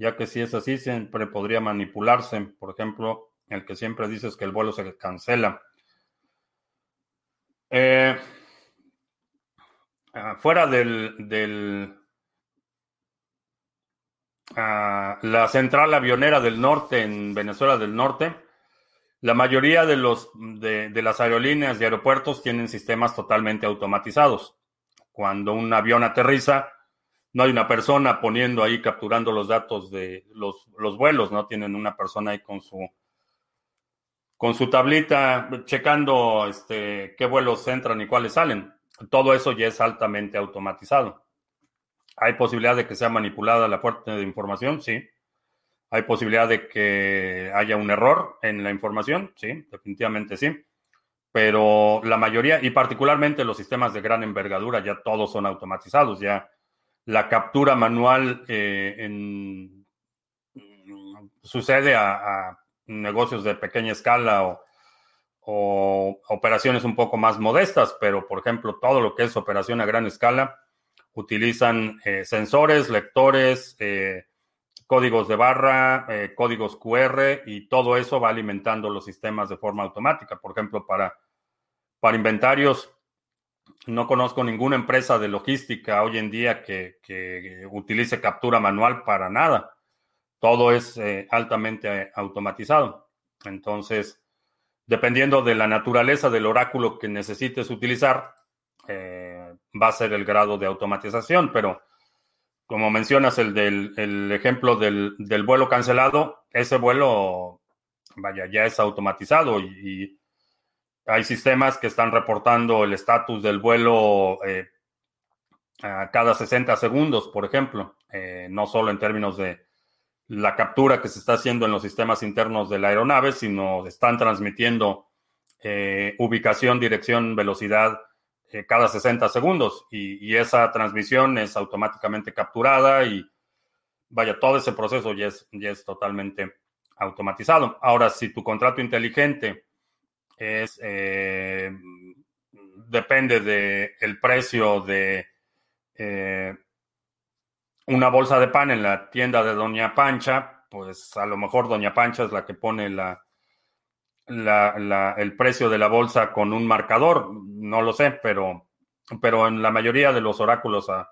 ya que si es así, siempre podría manipularse. Por ejemplo, el que siempre dices que el vuelo se cancela. Eh, ah, fuera del, ah, la central avionera del norte en Venezuela del Norte, la mayoría de, los, de, las aerolíneas y aeropuertos tienen sistemas totalmente automatizados. Cuando un avión aterriza, no hay una persona poniendo ahí, capturando los datos de los, los vuelos, ¿no? Tienen una persona ahí con su, con su tablita checando este, qué vuelos entran y cuáles salen. Todo eso ya es altamente automatizado. ¿Hay posibilidad de que sea manipulada la fuente de información? Sí. ¿Hay posibilidad de que haya un error en la información? Sí, definitivamente sí. Pero la mayoría, y particularmente los sistemas de gran envergadura, ya todos son automatizados. Ya la captura manual eh, sucede a, negocios de pequeña escala o, operaciones un poco más modestas, pero por ejemplo, todo lo que es operación a gran escala utilizan eh, sensores, lectores, eh, códigos de barra, códigos QR y todo eso va alimentando los sistemas de forma automática. Por ejemplo, para, para inventarios, no conozco ninguna empresa de logística hoy en día que, utilice captura manual para nada. Todo es eh, altamente eh, automatizado. Entonces, dependiendo de la naturaleza del oráculo que necesites utilizar, va a ser el grado de automatización, pero como mencionas, el del ejemplo del, vuelo cancelado, ese vuelo, vaya, ya es automatizado y, hay sistemas que están reportando el estatus del vuelo eh, a cada 60 segundos, por ejemplo, eh, no solo en términos de la captura que se está haciendo en los sistemas internos de la aeronave, sino están transmitiendo eh, ubicación, dirección, velocidad, eh, cada 60 segundos y, esa transmisión es automáticamente capturada y vaya, todo ese proceso ya es, ya es totalmente automatizado. Ahora, si tu contrato inteligente es, eh, depende del el precio de eh, una bolsa de pan en la tienda de Doña Pancha, pues a lo mejor Doña Pancha es la que pone la, el precio de la bolsa con un marcador, no lo sé, pero, pero en la mayoría de los oráculos a,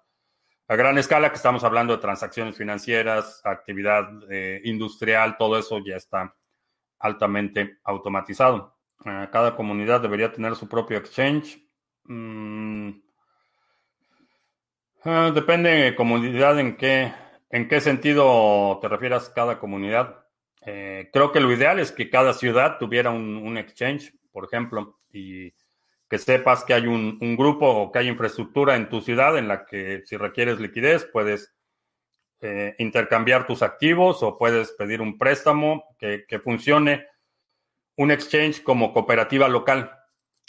gran escala, que estamos hablando de transacciones financieras, actividad eh, industrial, todo eso ya está altamente automatizado. Eh, cada comunidad debería tener su propio exchange. Mm, eh, depende de comunidad en qué, en qué sentido te refieras cada comunidad. Eh, creo que lo ideal es que cada ciudad tuviera un, exchange, por ejemplo, y que sepas que hay un, grupo o que hay infraestructura en tu ciudad en la que si requieres liquidez puedes eh, intercambiar tus activos o puedes pedir un préstamo que, funcione un exchange como cooperativa local.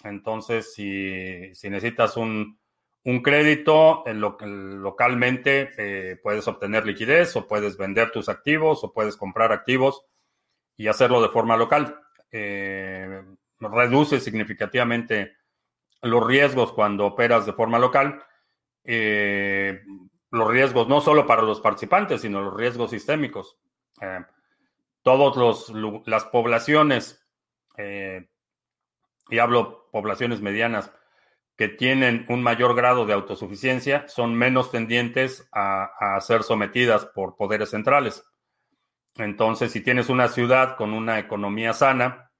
Entonces, si, necesitas un, un crédito en lo, localmente eh, puedes obtener liquidez o puedes vender tus activos o puedes comprar activos y hacerlo de forma local. Eh, reduce significativamente los riesgos cuando operas de forma local. Eh, los riesgos no solo para los participantes, sino los riesgos sistémicos. todas las poblaciones, y hablo poblaciones medianas, que tienen un mayor grado de autosuficiencia son menos tendientes a, ser sometidas por poderes centrales. Entonces, si tienes una ciudad con una economía sana,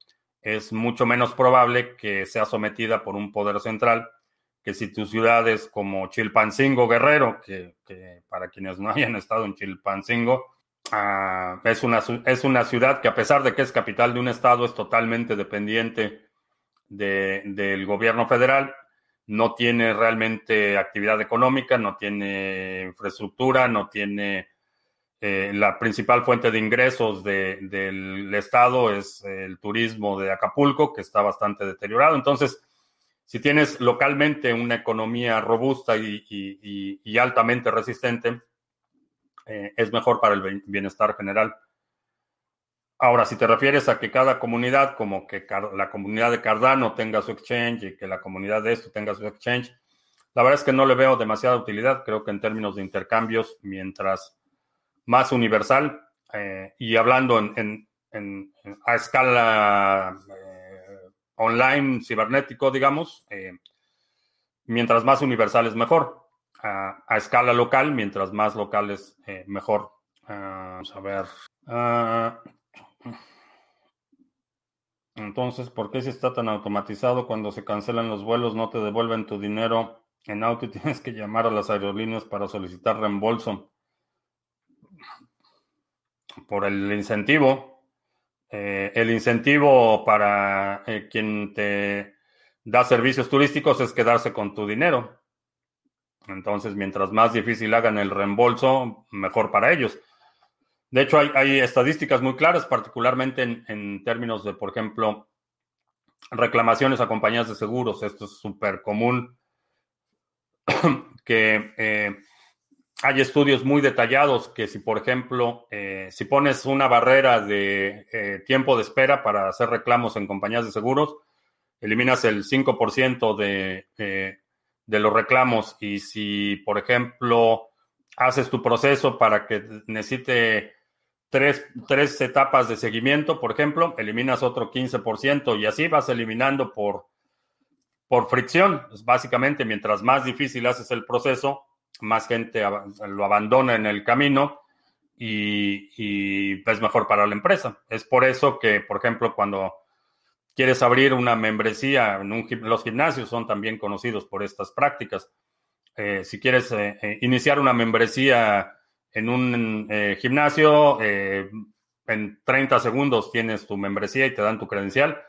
es mucho menos probable que sea sometida por un poder central que si tu ciudad es como Chilpancingo Guerrero, que, para quienes no [laughs] hayan estado en Chilpancingo, ah, es, una, es una ciudad que a pesar de que es capital de un estado, es totalmente dependiente del gobierno federal no tiene realmente actividad económica, no tiene infraestructura, no tiene eh, la principal fuente de ingresos del Estado es el turismo de Acapulco, que está bastante deteriorado. Entonces, si tienes localmente una economía robusta y, altamente resistente, eh, es mejor para el bienestar general. Ahora, si te refieres a que cada comunidad, como que la comunidad de Cardano tenga su exchange y que la comunidad de esto tenga su exchange, la verdad es que no le veo demasiada utilidad. Creo que en términos de intercambios, mientras más universal eh, y hablando en, a escala eh, online, cibernético, digamos, mientras más universal es mejor. A, escala local, mientras más local es mejor. Ah, vamos a ver. Ah, entonces, ¿por qué si está tan automatizado cuando se cancelan los vuelos no te devuelven tu dinero en auto y [laughs] tienes que llamar a las aerolíneas para solicitar reembolso? Por el incentivo. Eh, el incentivo para eh, quien te da servicios turísticos es quedarse con tu dinero. Entonces, mientras más difícil hagan el reembolso, mejor para ellos. De hecho, hay, estadísticas muy claras, particularmente en, términos de, por ejemplo, reclamaciones a compañías de seguros. Esto es súper común, [coughs] que eh, hay estudios muy detallados que si, por ejemplo, eh, si pones una barrera de eh, tiempo de espera para hacer reclamos en compañías de seguros, eliminas el 5% de, de los reclamos. Y si, por ejemplo, haces tu proceso para que necesite tres, tres etapas de seguimiento, por ejemplo, eliminas otro 15% y así vas eliminando por, por fricción. básicamente, mientras más difícil haces el proceso, más gente lo abandona en el camino y, y, es mejor para la empresa. Es por eso que, por ejemplo, cuando quieres abrir una membresía, en un, los gimnasios son también conocidos por estas prácticas. Eh, si quieres eh, eh, iniciar una membresía en un gimnasio, en 30 segundos tienes tu membresía y te dan tu credencial.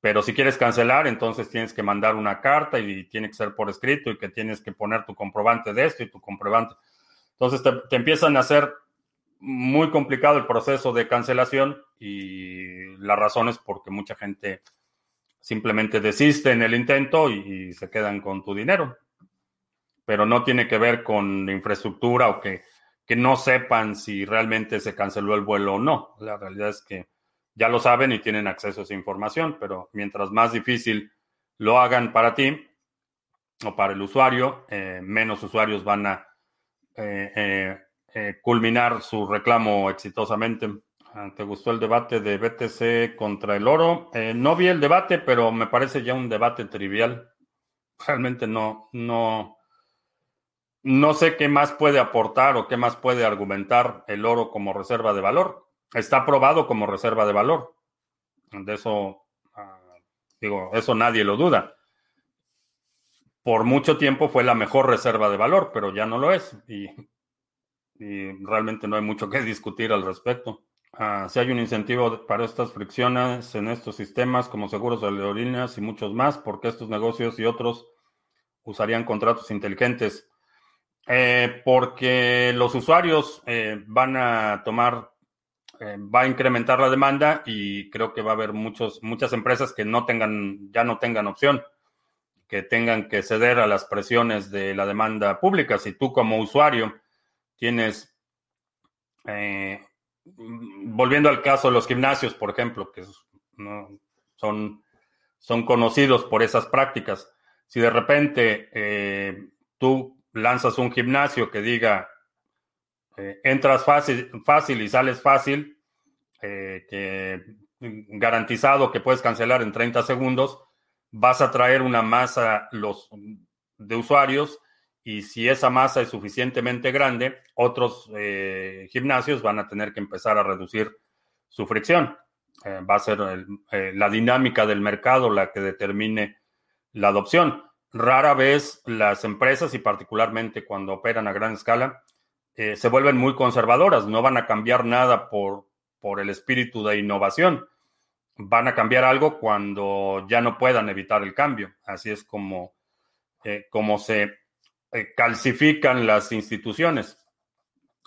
Pero si quieres cancelar, entonces tienes que mandar una carta y tiene que ser por escrito y que tienes que poner tu comprobante de esto y tu comprobante. Entonces te, empiezan a hacer muy complicado el proceso de cancelación y la razón es porque mucha gente simplemente desiste en el intento y se quedan con tu dinero. Pero no tiene que ver con infraestructura o que que no sepan si realmente se canceló el vuelo o no. La realidad es que ya lo saben y tienen acceso a esa información, pero mientras más difícil lo hagan para ti o para el usuario, eh, menos usuarios van a eh, eh, culminar su reclamo exitosamente. Ah, ¿Te gustó el debate de BTC contra el oro? no vi el debate, pero me parece ya un debate trivial. Realmente no, no, no sé qué más puede aportar o qué más puede argumentar el oro como reserva de valor. Está aprobado como reserva de valor. De eso, ah, digo, eso nadie lo duda. Por mucho tiempo fue la mejor reserva de valor, pero ya no lo es. Y, realmente no hay mucho que discutir al respecto. Ah, si hay un incentivo para estas fricciones en estos sistemas como seguros de aerolíneas y muchos más, porque estos negocios y otros usarían contratos inteligentes. Eh, porque los usuarios eh, van a tomar, eh, va a incrementar la demanda y creo que va a haber muchos, muchas empresas que no tengan, ya no tengan opción. que tengan que ceder a las presiones de la demanda pública. Si tú como usuario tienes, eh, volviendo al caso de los gimnasios, por ejemplo, que son, son conocidos por esas prácticas, si de repente eh, tú lanzas un gimnasio que diga, eh, entras fácil, fácil y sales fácil, que garantizado que puedes cancelar en 30 segundos, vas a traer una masa los, de usuarios y si esa masa es suficientemente grande, otros eh, gimnasios van a tener que empezar a reducir su fricción. Eh, va a ser eh, la dinámica del mercado la que determine la adopción. Rara vez las empresas, y particularmente cuando operan a gran escala, se vuelven muy conservadoras, no van a cambiar nada por, por el espíritu de innovación van a cambiar algo cuando ya no puedan evitar el cambio. Así es como, como se calcifican las instituciones.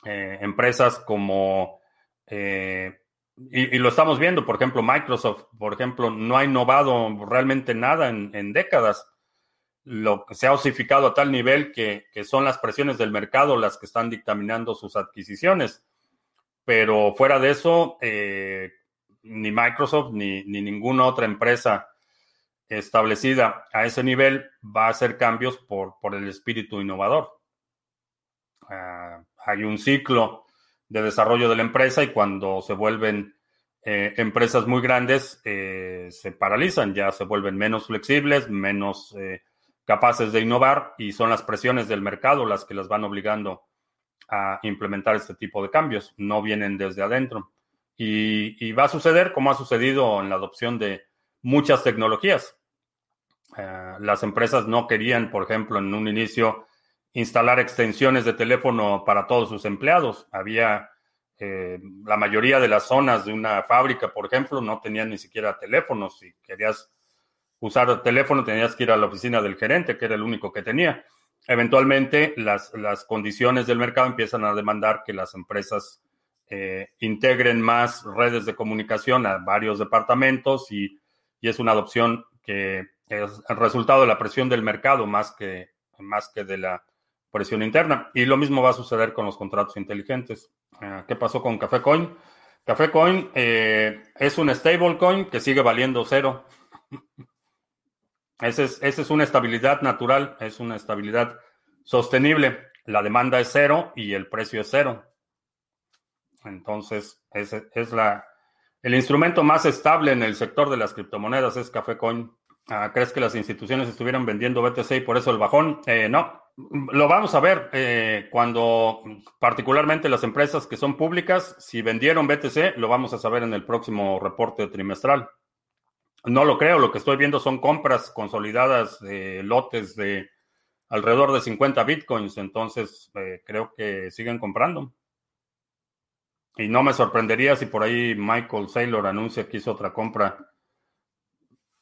Eh, empresas como, y, lo estamos viendo, por ejemplo, Microsoft, por ejemplo, no ha innovado realmente nada en, décadas. Lo que se ha osificado a tal nivel que son las presiones del mercado las que están dictaminando sus adquisiciones. Pero fuera de eso, ni Microsoft ni, ninguna otra empresa establecida a ese nivel va a hacer cambios por, por el espíritu innovador. Ah, hay un ciclo de desarrollo de la empresa y cuando se vuelven eh, empresas muy grandes eh, se paralizan, ya se vuelven menos flexibles, menos eh, capaces de innovar y son las presiones del mercado las que las van obligando a implementar este tipo de cambios, no vienen desde adentro. Y, va a suceder como ha sucedido en la adopción de muchas tecnologías. Eh, las empresas no querían, por ejemplo, en un inicio instalar extensiones de teléfono para todos sus empleados. Había eh, la mayoría de las zonas de una fábrica, por ejemplo, no tenían ni siquiera teléfonos. Si querías usar el teléfono, tenías que ir a la oficina del gerente, que era el único que tenía. Eventualmente, las, las condiciones del mercado empiezan a demandar que las empresas eh, integren más redes de comunicación a varios departamentos y, es una adopción que es el resultado de la presión del mercado más que, más que de la presión interna. Y lo mismo va a suceder con los contratos inteligentes. Ah, ¿Qué pasó con Café Coin? Café Coin eh, es un stablecoin que sigue valiendo cero. [laughs] Esa es, es una estabilidad natural, es una estabilidad sostenible. La demanda es cero y el precio es cero. Entonces, es, es la, el instrumento más estable en el sector de las criptomonedas es Café Coin. Ah, ¿Crees que las instituciones estuvieran vendiendo BTC y por eso el bajón? Eh, no, lo vamos a ver eh, cuando, particularmente las empresas que son públicas, si vendieron BTC, lo vamos a saber en el próximo reporte trimestral. No lo creo, lo que estoy viendo son compras consolidadas de lotes de alrededor de 50 bitcoins, entonces eh, creo que siguen comprando. Y no me sorprendería si por ahí Michael Saylor anuncia que hizo otra compra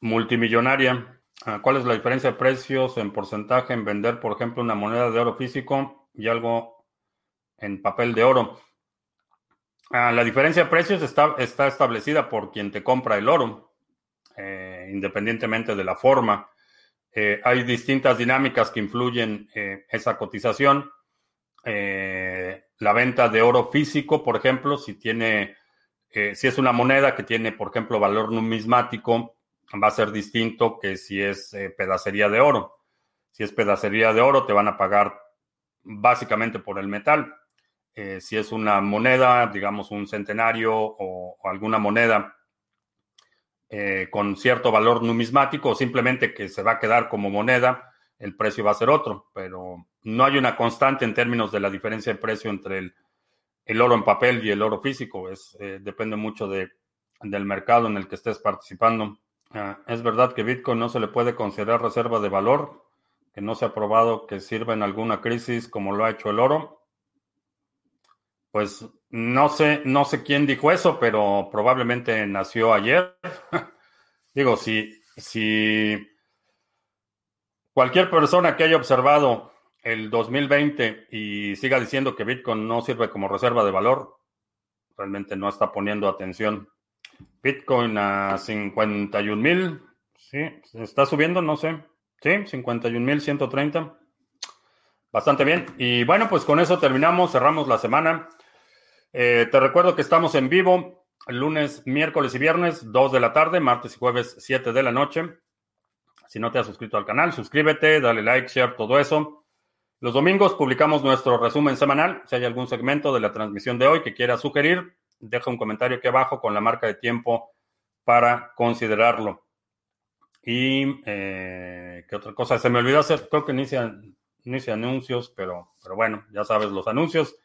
multimillonaria. Ah, ¿Cuál es la diferencia de precios en porcentaje en vender, por ejemplo, una moneda de oro físico y algo en papel de oro? Ah, la diferencia de precios está, está, establecida por quien te compra el oro, eh, independientemente de la forma. Eh, hay distintas dinámicas que influyen eh, esa cotización. Eh, la venta de oro físico, por ejemplo, si tiene, si es una moneda que tiene, por ejemplo, valor numismático, va a ser distinto que si es eh, pedacería de oro. Si es pedacería de oro, te van a pagar básicamente por el metal. Eh, si es una moneda, digamos un centenario o, alguna moneda con cierto valor numismático, o simplemente que se va a quedar como moneda, el precio va a ser otro, pero no hay una constante en términos de la diferencia de precio entre el, oro en papel y el oro físico. Es, eh, depende mucho de, del mercado en el que estés participando. Ah, es verdad que Bitcoin no se le puede considerar reserva de valor, que no se ha probado que sirva en alguna crisis como lo ha hecho el oro. Pues no sé, no sé quién dijo eso, pero probablemente nació ayer. [laughs] Digo, si, si Cualquier persona que haya observado el 2020 y siga diciendo que Bitcoin no sirve como reserva de valor, realmente no está poniendo atención. Bitcoin a 51 mil, sí, está subiendo, no sé. Sí, 51.130. Bastante bien. Y bueno, pues con eso terminamos, cerramos la semana. Eh, te recuerdo que estamos en vivo lunes, miércoles y viernes, 2 de la tarde, martes y jueves, 7 de la noche. Si no te has suscrito al canal, suscríbete, dale like, share, todo eso. Los domingos publicamos nuestro resumen semanal. Si hay algún segmento de la transmisión de hoy que quieras sugerir, deja un comentario aquí abajo con la marca de tiempo para considerarlo. Y eh, qué otra cosa, se me olvidó hacer, creo que inicia, anuncios, pero, pero bueno, ya sabes los anuncios.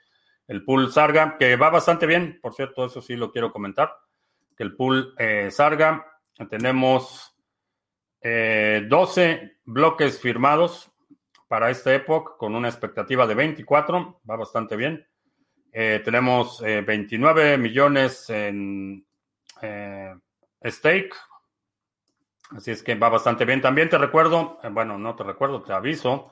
El pool Sarga, que va bastante bien, por cierto, eso sí lo quiero comentar, que el pool eh, Sarga, tenemos 12 eh, bloques firmados para esta época con una expectativa de 24, va bastante bien. Tenemos 29 millones en stake, Así es que va bastante bien. También te recuerdo, eh, bueno, no te recuerdo, te aviso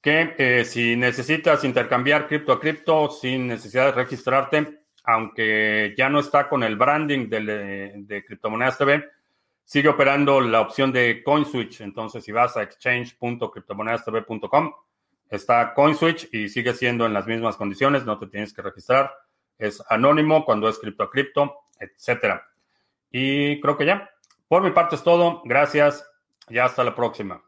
que eh, si necesitas intercambiar cripto a cripto sin necesidad de registrarte, aunque ya no está con el branding de, de Criptomonedas TV, sigue operando la opción de CoinSwitch. Entonces, si vas a exchange.criptomonedastv.com, está CoinSwitch y sigue siendo en las mismas condiciones, no te tienes que registrar. Es anónimo cuando es cripto a cripto, etcétera. Y creo que ya. Por mi parte es todo. Gracias y hasta la próxima.